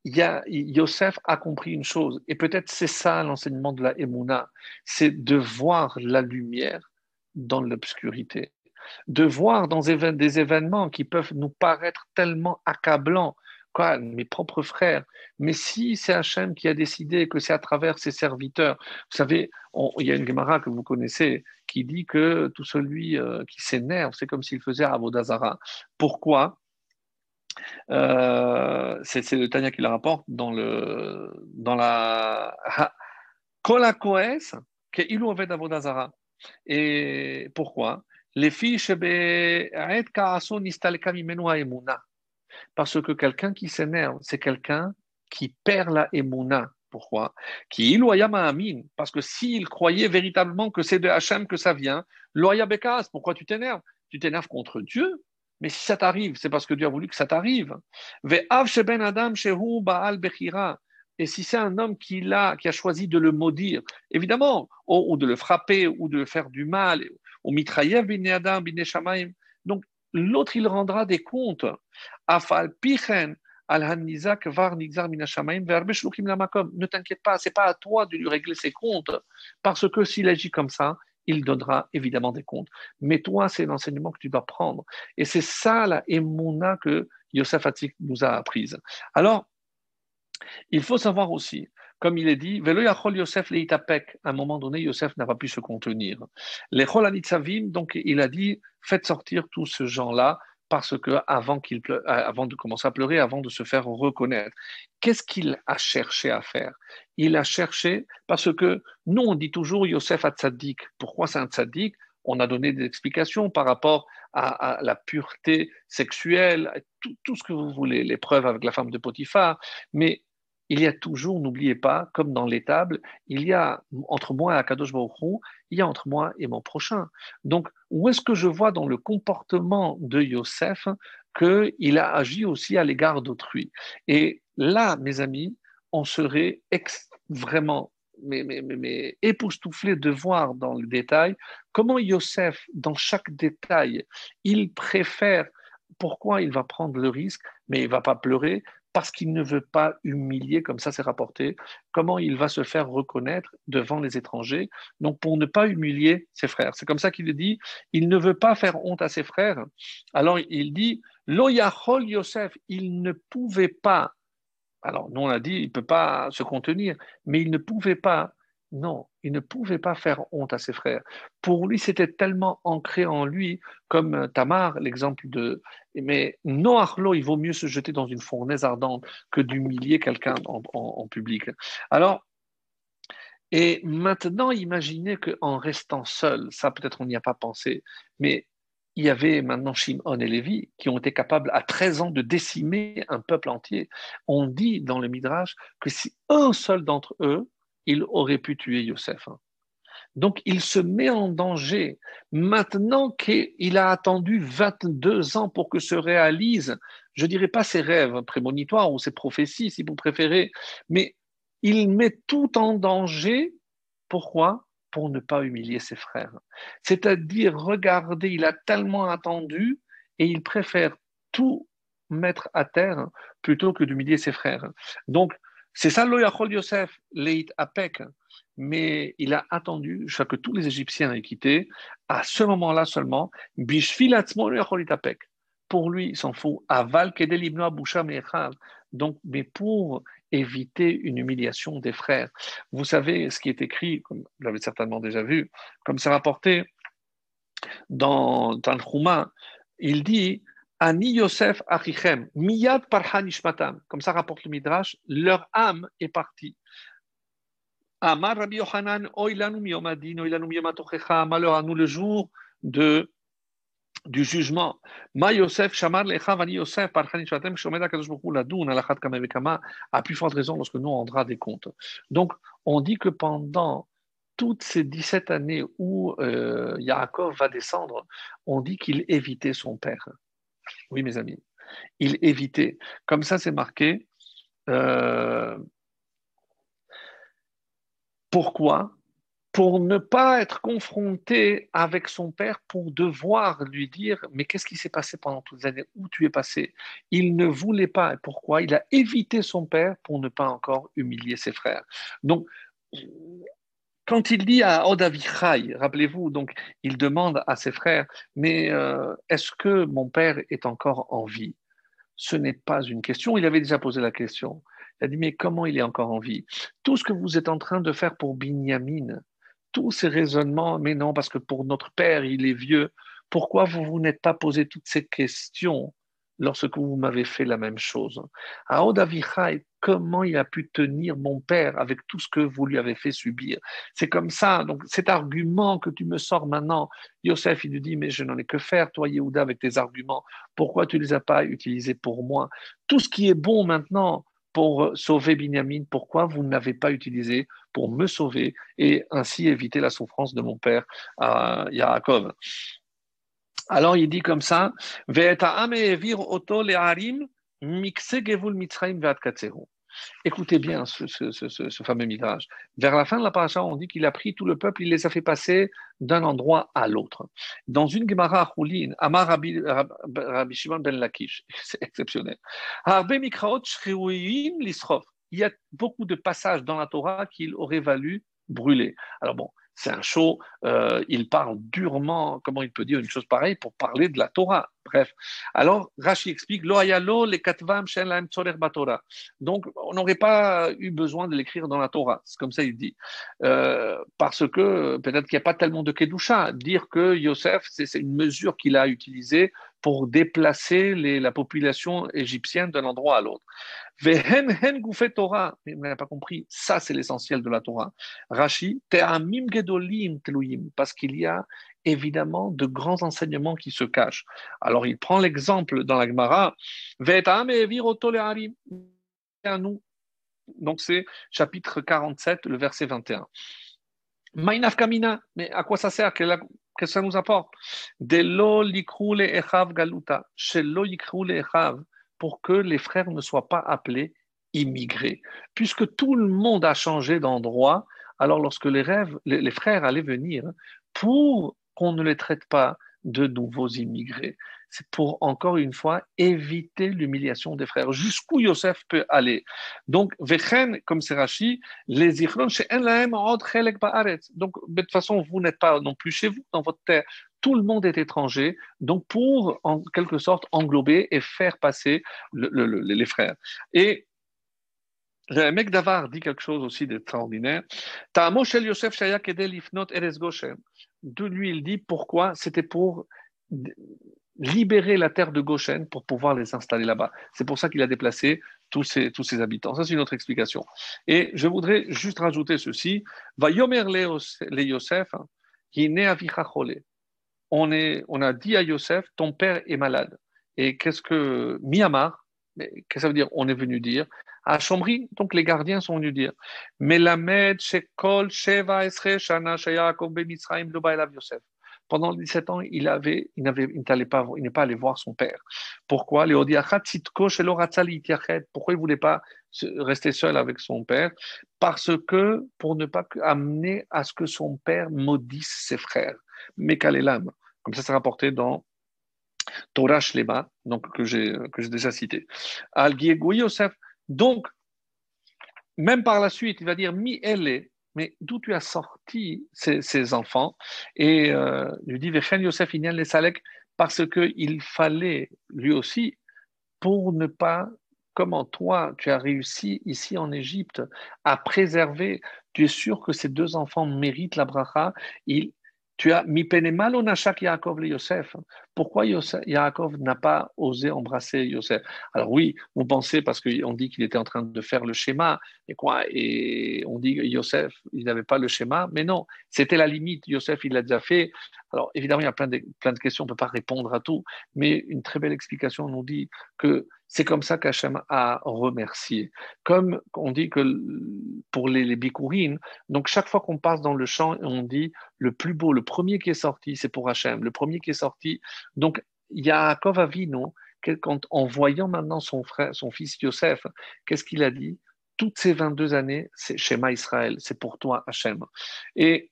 Yosef a compris une chose, et peut-être c'est ça l'enseignement de la Emouna, c'est de voir la lumière dans l'obscurité, de voir dans des événements qui peuvent nous paraître tellement accablants, mes propres frères, mais si c'est Hachem qui a décidé que c'est à travers ses serviteurs, vous savez, il y a une Gemara que vous connaissez qui dit que tout celui euh, qui s'énerve, c'est comme s'il faisait Avodazara. Pourquoi? Euh, c'est, le Tanya qui le rapporte dans, le, dans la. Kolakoes, que il avait Avodazara. Et pourquoi? Les filles, parce que quelqu'un qui s'énerve, c'est quelqu'un qui perd la émouna. Pourquoi? Qui amin, parce que s'il croyait véritablement que c'est de Hachem que ça vient, loya bekas, pourquoi tu t'énerves? Tu t'énerves contre Dieu. Mais si ça t'arrive, c'est parce que Dieu a voulu que ça t'arrive. adam Et si c'est un homme qui, a, qui a choisi de le maudire, évidemment, ou, de le frapper, ou de faire du mal, ou mitrayev adam Donc, l'autre, il rendra des comptes. Ne t'inquiète pas, c'est pas à toi de lui régler ses comptes, parce que s'il agit comme ça, il donnera évidemment des comptes. Mais toi, c'est l'enseignement que tu dois prendre. Et c'est ça la émouna que Yosef Atik nous a apprise. Alors, il faut savoir aussi, comme il est dit, Yosef à un moment donné, Yosef n'a pas pu se contenir. Les donc il a dit, faites sortir tous ce gens-là parce que avant, qu'il avant de commencer à pleurer, avant de se faire reconnaître. Qu'est-ce qu'il a cherché à faire? Il a cherché, parce que nous, on dit toujours Yosef a tzaddik. Pourquoi c'est un tzaddik On a donné des explications par rapport à, la pureté sexuelle, tout, tout, ce que vous voulez, les avec la femme de Potiphar. Mais il y a toujours, n'oubliez pas, comme dans l'étable, il y a entre moi et Akadosh Baruch il y a entre moi et mon prochain. Donc, où est-ce que je vois dans le comportement de Yosef qu'il a agi aussi à l'égard d'autrui? Et là, mes amis, on serait vraiment mais, époustouflé de voir dans le détail comment Yosef, dans chaque détail, il préfère pourquoi il va prendre le risque, mais il va pas pleurer, parce qu'il ne veut pas humilier, comme ça c'est rapporté, comment il va se faire reconnaître devant les étrangers, donc pour ne pas humilier ses frères. C'est comme ça qu'il dit, il ne veut pas faire honte à ses frères. Alors il dit, Loyachol Yosef, il ne pouvait pas, alors nous on a dit, il ne peut pas se contenir, mais il ne pouvait pas non, il ne pouvait pas faire honte à ses frères. Pour lui, c'était tellement ancré en lui, comme euh, Tamar, l'exemple de. Mais non, Arlo, il vaut mieux se jeter dans une fournaise ardente que d'humilier quelqu'un en, public. Alors, et maintenant, imaginez qu'en restant seul, ça peut-être on n'y a pas pensé, mais il y avait maintenant Shimon et Lévi qui ont été capables à 13 ans de décimer un peuple entier. On dit dans le Midrash que si un seul d'entre eux il aurait pu tuer Yosef. Hein. Donc il se met en danger. Maintenant qu'il a attendu 22 ans pour que se réalisent, je dirais pas ses rêves prémonitoires ou ses prophéties, si vous préférez, mais il met tout en danger. Pourquoi? Pour ne pas humilier ses frères. C'est-à-dire, regardez, il a tellement attendu et il préfère tout mettre à terre plutôt que d'humilier ses frères. Donc, c'est ça l'Oyachol Yosef, Leit Apek. Mais il a attendu que tous les Égyptiens aient quitté. À ce moment-là seulement, Pour lui, il s'en fout. Aval Donc, mais pour éviter une humiliation des frères. Vous savez ce qui est écrit, comme vous l'avez certainement déjà vu, comme c'est rapporté dans Tanhuma, il dit Ani Yosef Achichem, Miyad Parhanishmatam, comme ça rapporte le Midrash, leur âme est partie. Amar Rabbi Yochanan, Oilanu Miyomadin, Oilanu Miyomatochecha, malheur à nous le jour de, du jugement. Ma Yosef, Shamar Lecha, Vani Yosef, Parhanishmatam, Shomed Akadosh Baruch Ladoun, Alachat Kamevekama, à plus forte raison lorsque nous on rendra des comptes. Donc, on dit que pendant toutes ces 17 années où euh, Yaakov va descendre, on dit qu'il évitait son père. Oui, mes amis. Il évitait. Comme ça, c'est marqué. Euh, pourquoi? Pour ne pas être confronté avec son père, pour devoir lui dire Mais qu'est-ce qui s'est passé pendant toutes les années? Où tu es passé? Il ne voulait pas. Pourquoi? Il a évité son père pour ne pas encore humilier ses frères. Donc, quand il dit à Odavichai, rappelez-vous, donc il demande à ses frères, mais euh, est-ce que mon père est encore en vie? Ce n'est pas une question, il avait déjà posé la question. Il a dit, mais comment il est encore en vie? Tout ce que vous êtes en train de faire pour Binyamin, tous ces raisonnements, mais non, parce que pour notre père, il est vieux. Pourquoi vous vous n'êtes pas posé toutes ces questions? Lorsque vous m'avez fait la même chose Aodavichai, comment il a pu tenir mon père avec tout ce que vous lui avez fait subir? C'est comme ça. Donc cet argument que tu me sors maintenant, Yosef, il lui dit, mais je n'en ai que faire, toi Yehuda, avec tes arguments. Pourquoi tu ne les as pas utilisés pour moi? Tout ce qui est bon maintenant, pour sauver Binyamin Pourquoi vous ne l'avez pas utilisé pour me sauver et ainsi éviter la souffrance de mon père à Yaakov? Alors il dit comme ça Écoutez bien ce, fameux midrash. Vers la fin de la paracha, on dit qu'il a pris tout le peuple, il les a fait passer d'un endroit à l'autre. Dans une Gemara Choulin, Amar Rabbi, Shimon ben Lakish, c'est exceptionnel. Il y a beaucoup de passages dans la Torah qu'il aurait valu brûler. Alors bon, c'est un show, euh, il parle durement, comment il peut dire une chose pareille pour parler de la Torah. Bref. Alors, Rashi explique, Lo les katvam Torah. Donc, on n'aurait pas eu besoin de l'écrire dans la Torah. C'est comme ça il dit. Euh, parce que peut-être qu'il n'y a pas tellement de Kedusha. Dire que Yosef, c'est une mesure qu'il a utilisée pour déplacer la population égyptienne d'un endroit à l'autre. Vous n'avez pas compris, ça c'est l'essentiel de la Torah. Rashi, te'amim gedolim parce qu'il y a évidemment de grands enseignements qui se cachent. Alors il prend l'exemple dans la Gemara. Donc c'est chapitre 47, le verset 21. Mais à quoi ça sert Qu'est-ce que ça nous apporte? Pour que les frères ne soient pas appelés immigrés. Puisque tout le monde a changé d'endroit, alors lorsque les, frères allaient venir, pour qu'on ne les traite pas de nouveaux immigrés, c'est pour, encore une fois, éviter l'humiliation des frères. Jusqu'où Yosef peut aller? Donc, comme c'est les chez Donc, de toute façon, vous n'êtes pas non plus chez vous, dans votre terre tout le monde est étranger, donc pour en quelque sorte englober et faire passer les frères. Et le mec d'Avar dit quelque chose aussi d'extraordinaire. De lui, il dit pourquoi? C'était pour libérer la terre de Goshen pour pouvoir les installer là-bas. C'est pour ça qu'il a déplacé tous ses, tous habitants. Ça, c'est une autre explication. Et je voudrais juste rajouter ceci. Va yomer le Yosef, qui est né à on, est, on a dit à Yosef, ton père est malade. Et qu'est-ce que Myanmar, qu'est-ce que ça veut dire? On est venu dire à Chambry, donc les gardiens sont venus dire Bemitzraim Yosef. Pendant 17 ans, il avait, il n'avait, pas, n'est pas allé voir son père. Pourquoi? Pourquoi il voulait pas rester seul avec son père? Parce que pour ne pas amener à ce que son père maudisse ses frères. Mekalelam. Comme ça, c'est rapporté dans Torah Shlema, donc que j'ai déjà cité. Al Yosef. Donc, même par la suite, il va dire mi elle mais d'où tu as sorti ces, enfants? Et euh, lui dit Vechen Yosef Inyan les Salek, parce qu'il fallait lui aussi, pour ne pas, comment toi, tu as réussi ici en Égypte à préserver, tu es sûr que ces deux enfants méritent la bracha, tu as mi mal on Yaakov le Yosef. Pourquoi Yaakov n'a pas osé embrasser Yosef? Alors oui, vous pensez parce qu'on dit qu'il était en train de faire le schéma et quoi Et on dit que Yosef, il n'avait pas le schéma, mais non, c'était la limite. Yosef, il l'a déjà fait. Alors évidemment, il y a plein de questions, on ne peut pas répondre à tout, mais une très belle explication nous dit que c'est comme ça qu'Hachem a remercié. Comme on dit que pour les, les bikourines, donc chaque fois qu'on passe dans le champ, on dit le plus beau, le premier qui est sorti, c'est pour Hachem, le premier qui est sorti. Donc Yaakov quand, en voyant maintenant son frère, son fils Yosef, qu'est-ce qu'il a dit? Toutes ces 22 années, c'est Shema Israël, c'est pour toi Hachem. Et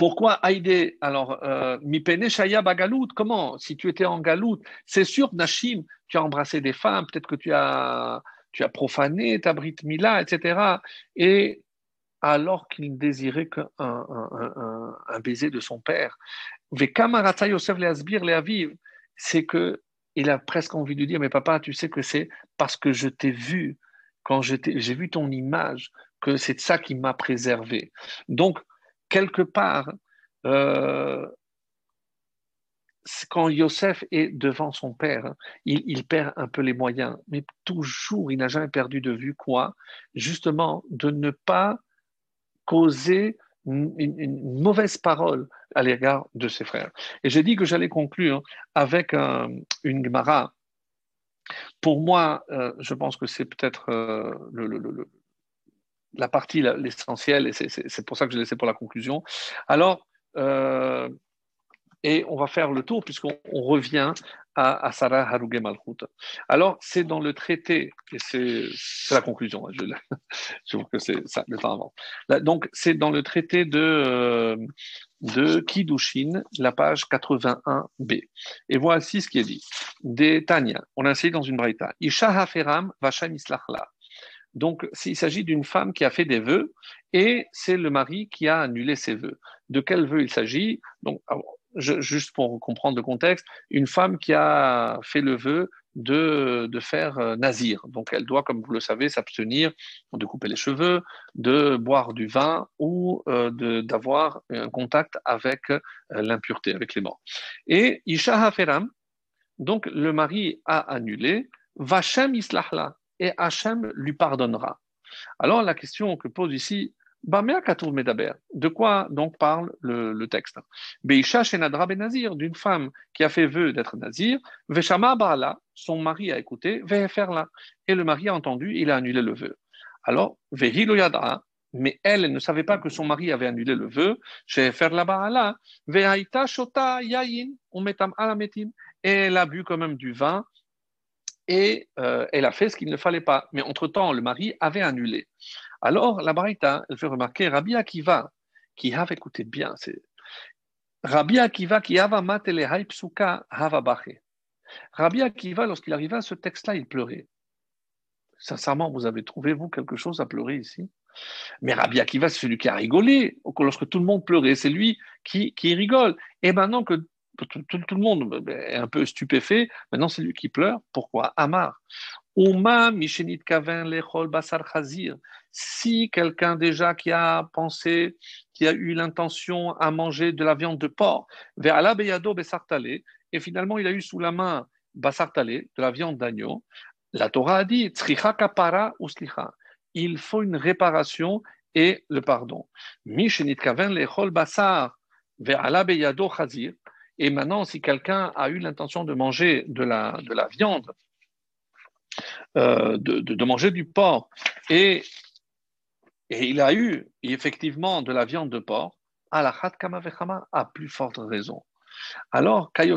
pourquoi Haïdé? Alors, euh, Mipene Shaya Bagalout, comment? Si tu étais en Galout, c'est sûr, Nashim, tu as embrassé des femmes, peut-être que tu as, tu as profané ta Brit Mila, etc. Et alors qu'il ne désirait qu'un un, baiser de son père. C'est que il a presque envie de dire, mais papa, tu sais que c'est parce que je t'ai vu, quand j'ai vu ton image, que c'est ça qui m'a préservé. Donc, quelque part, euh, quand Yosef est devant son père, il, perd un peu les moyens, mais toujours, il n'a jamais perdu de vue quoi? Justement, de ne pas causer une, mauvaise parole à l'égard de ses frères. Et j'ai dit que j'allais conclure avec une Gemara. Pour moi, euh, je pense que c'est peut-être euh, la partie l'essentielle, et c'est pour ça que je l'ai laissé pour la conclusion. Alors, euh, et on va faire le tour puisqu'on revient à, Sarah Haruge Malchut. Alors, c'est dans le traité, et c'est la conclusion, hein, je, trouve que c'est ça, le temps avant. donc, c'est dans le traité de, euh, de Kiddushin, la page 81b. Et voici ce qui est dit. Des Tanya, on a essayé dans une braïta. Isha haferam vasham islachla. Donc, il s'agit d'une femme qui a fait des vœux et c'est le mari qui a annulé ses vœux. De quel vœu il s'agit? Donc, juste pour comprendre le contexte, une femme qui a fait le vœu de, de, faire euh, nazir. Donc elle doit, comme vous le savez, s'abstenir de couper les cheveux, de boire du vin ou euh, d'avoir un contact avec euh, l'impureté, avec les morts. Et Isha Haferam, donc le mari a annulé, Vachem Islahla, et Hachem lui pardonnera. Alors la question que pose ici de quoi donc parle le, texte? Beisha Shenadra Benazir, d'une femme qui a fait vœu d'être nazir, Veshama Baala, son mari a écouté, là. Et le mari a entendu, il a annulé le vœu. Alors, mais elle, ne savait pas que son mari avait annulé le vœu, la Baala, Shota Yayin, et elle a bu quand même du vin et euh, elle a fait ce qu'il ne fallait pas. Mais entre-temps, le mari avait annulé. Alors, la Baraita, elle fait remarquer Rabbi Akiva, qui avait écouté bien, c'est Rabbi Akiva qui avait haipsuka hava Rabbi Akiva, lorsqu'il arrivait à ce texte-là, il pleurait. Sincèrement, vous avez trouvé, vous, quelque chose à pleurer ici? Mais Rabbi Akiva, c'est celui qui a rigolé. Lorsque tout le monde pleurait, c'est lui qui, qui rigole. Et maintenant que tout, le monde est un peu stupéfait, maintenant c'est lui qui pleure. Pourquoi? Amar. Uma mishenit kaven lechol basar chazir si quelqu'un déjà qui a pensé, qui a eu l'intention à manger de la viande de porc, vers la beyado besartale, et finalement il a eu sous la main basartale, de la viande d'agneau, la Torah a dit, kapara il faut une réparation et le pardon. Mishenit kaven lechol basar, vers beyado chazir, et maintenant si quelqu'un a eu l'intention de manger de la, de la viande, euh, de, manger du porc, et il a eu effectivement de la viande de porc, à la kama vechama, à plus forte raison. Alors, Qu'est-ce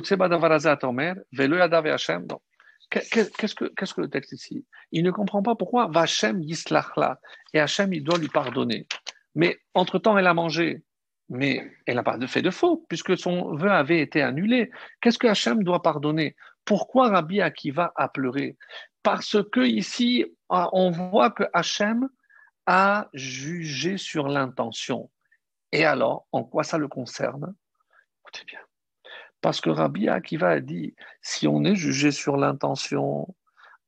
que, qu'est-ce que le texte ici? Il ne comprend pas pourquoi Vachem Yislachla et Hachem il doit lui pardonner. Mais entre-temps, elle a mangé. Mais elle n'a pas fait de faute puisque son vœu avait été annulé. Qu'est-ce que Hachem doit pardonner? Pourquoi Rabbi Akiva a pleuré? Parce que ici, on voit que Hachem à juger sur l'intention. Et alors, en quoi ça le concerne? Écoutez bien. Parce que Rabbi Akiva a dit, si on est jugé sur l'intention,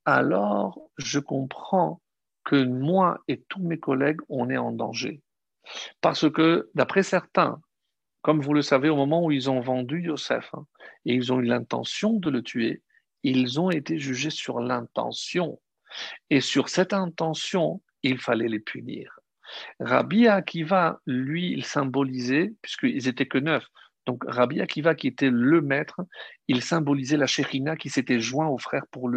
alors je comprends que moi et tous mes collègues, on est en danger. Parce que, d'après certains, comme vous le savez, au moment où ils ont vendu Yosef, hein, et ils ont eu l'intention de le tuer, ils ont été jugés sur l'intention. Et sur cette intention, il fallait les punir. Rabbi Akiva, lui, il symbolisait, puisqu'ils étaient que neuf, donc Rabbi Akiva, qui était le maître, il symbolisait la Shekhinah qui s'était joint aux frères pour,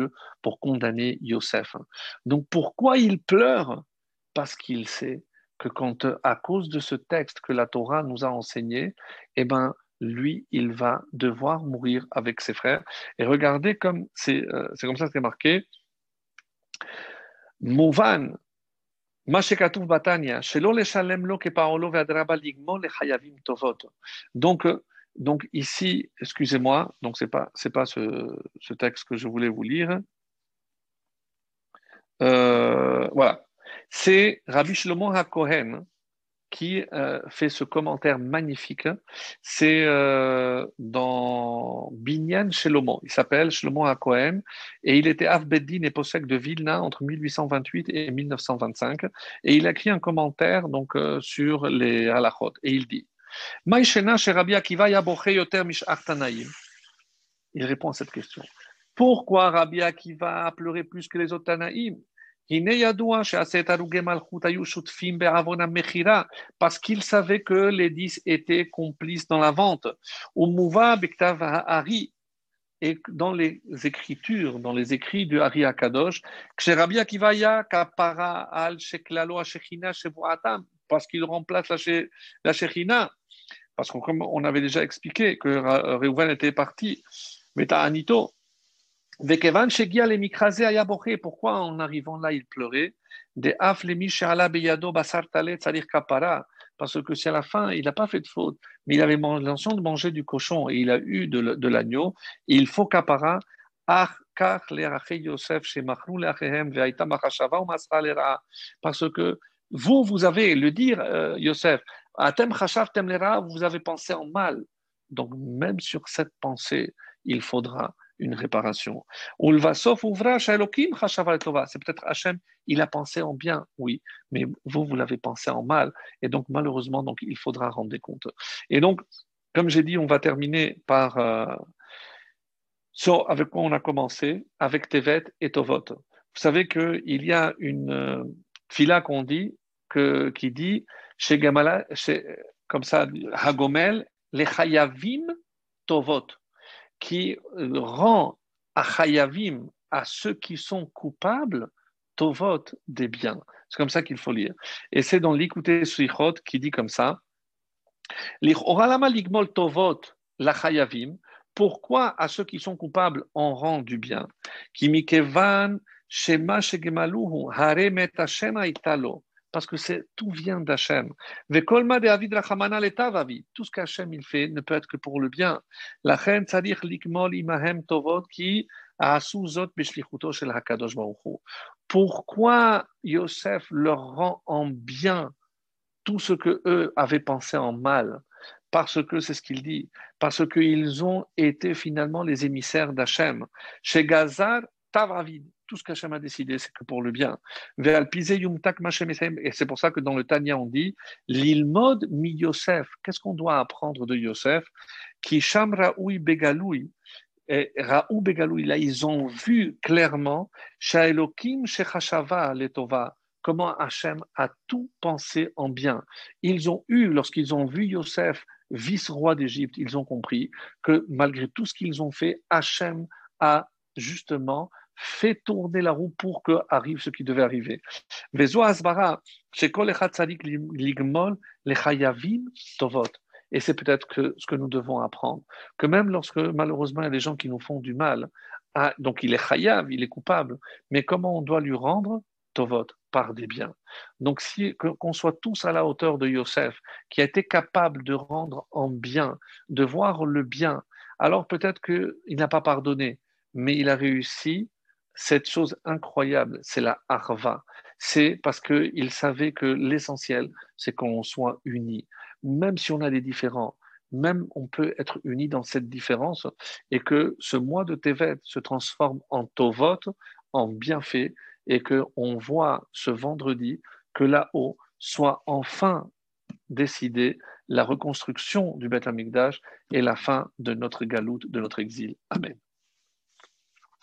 pour condamner Yosef. Donc pourquoi il pleure? Parce qu'il sait que quand, à cause de ce texte que la Torah nous a enseigné, eh ben, lui, il va devoir mourir avec ses frères. Et regardez comme c'est euh, comme ça que c'est marqué. Donc, euh, donc ici, excusez-moi, donc c'est pas c'est pas ce, ce, texte que je voulais vous lire. Euh, voilà, c'est Rabbi Shlomo HaKohen qui euh, fait ce commentaire magnifique. C'est euh, dans Binyan Shelomo. Il s'appelle Shelomo HaKohen et il était Avbeddin et possède de Vilna entre 1828 et 1925. Et il a écrit un commentaire euh, sur les halachot et il dit il répond à cette question. Pourquoi Rabbi Akiva a pleuré plus que les autres Tanaïm? Parce qu'il savait que les dix étaient complices dans la vente. Et dans les écritures, dans les écrits de Hari Akadosh, parce qu'il remplace la Shechina, parce que comme on avait déjà expliqué que Reuven était parti, mais Anito, pourquoi en arrivant là il pleurait? Parce que si à la fin il n'a pas fait de faute, mais il avait l'intention de manger du cochon et il a eu de, l'agneau, il faut kapara. Parce que vous, vous avez le dire, euh, Yosef, vous avez pensé en mal. Donc, même sur cette pensée, il faudra une réparation. C'est peut-être Hachem, il a pensé en bien, oui, mais vous, vous l'avez pensé en mal. Et donc, malheureusement, donc, il faudra rendre des comptes. Et donc, comme j'ai dit, on va terminer par euh, avec quoi on a commencé, avec Tevet et Tovot. Vous savez qu'il y a une euh, fila qu'on dit, que, qui dit, chez Gamala, comme ça, Hagomel, les Chayavim Tovot qui rend à Chayavim, à ceux qui sont coupables, Tovot des biens. C'est comme ça qu'il faut lire. Et c'est dans l'Ikouté Suichot qui dit comme ça Tovot la Chayavim, pourquoi à ceux qui sont coupables on rend du bien? Qui mikevan shema shegemaluhu parce que tout vient d'Hachem. Tout ce qu'Hachem il fait ne peut être que pour le bien. La qui. Pourquoi Yosef leur rend en bien tout ce que eux avaient pensé en mal? Parce que c'est ce qu'il dit, parce qu'ils ont été finalement les émissaires d'Hachem. Chez Gazar, Tavravid, tout ce qu'Hachem a décidé, c'est que pour le bien. Et c'est pour ça que dans le Tanya, on dit l'ilmod mi Yosef. Qu'est-ce qu'on doit apprendre de Yosef? Qui sham raoui begaloui. Et raou begaloui, là, ils ont vu clairement Shaelokim shechashava letova comment Hachem a tout pensé en bien. Ils ont eu, lorsqu'ils ont vu Yosef, vice-roi d'Égypte, ils ont compris que malgré tout ce qu'ils ont fait, Hachem a justement fait tourner la roue pour que arrive ce qui devait arriver. Et c'est peut-être que ce que nous devons apprendre, que même lorsque malheureusement il y a des gens qui nous font du mal, ah, donc il est chayav, il est coupable, mais comment on doit lui rendre tovot? Par des biens. Donc si qu'on soit tous à la hauteur de Yosef, qui a été capable de rendre en bien, de voir le bien, alors peut-être qu'il n'a pas pardonné, mais il a réussi cette chose incroyable, c'est la harva. C'est parce qu'il savait que l'essentiel, c'est qu'on soit unis. Même si on a des différents, même on peut être unis dans cette différence et que ce mois de Tevet se transforme en Tovot, en bienfait, et qu'on voit ce vendredi que là-haut soit enfin décidé la reconstruction du Beth Amikdash et la fin de notre galoute, de notre exil. Amen.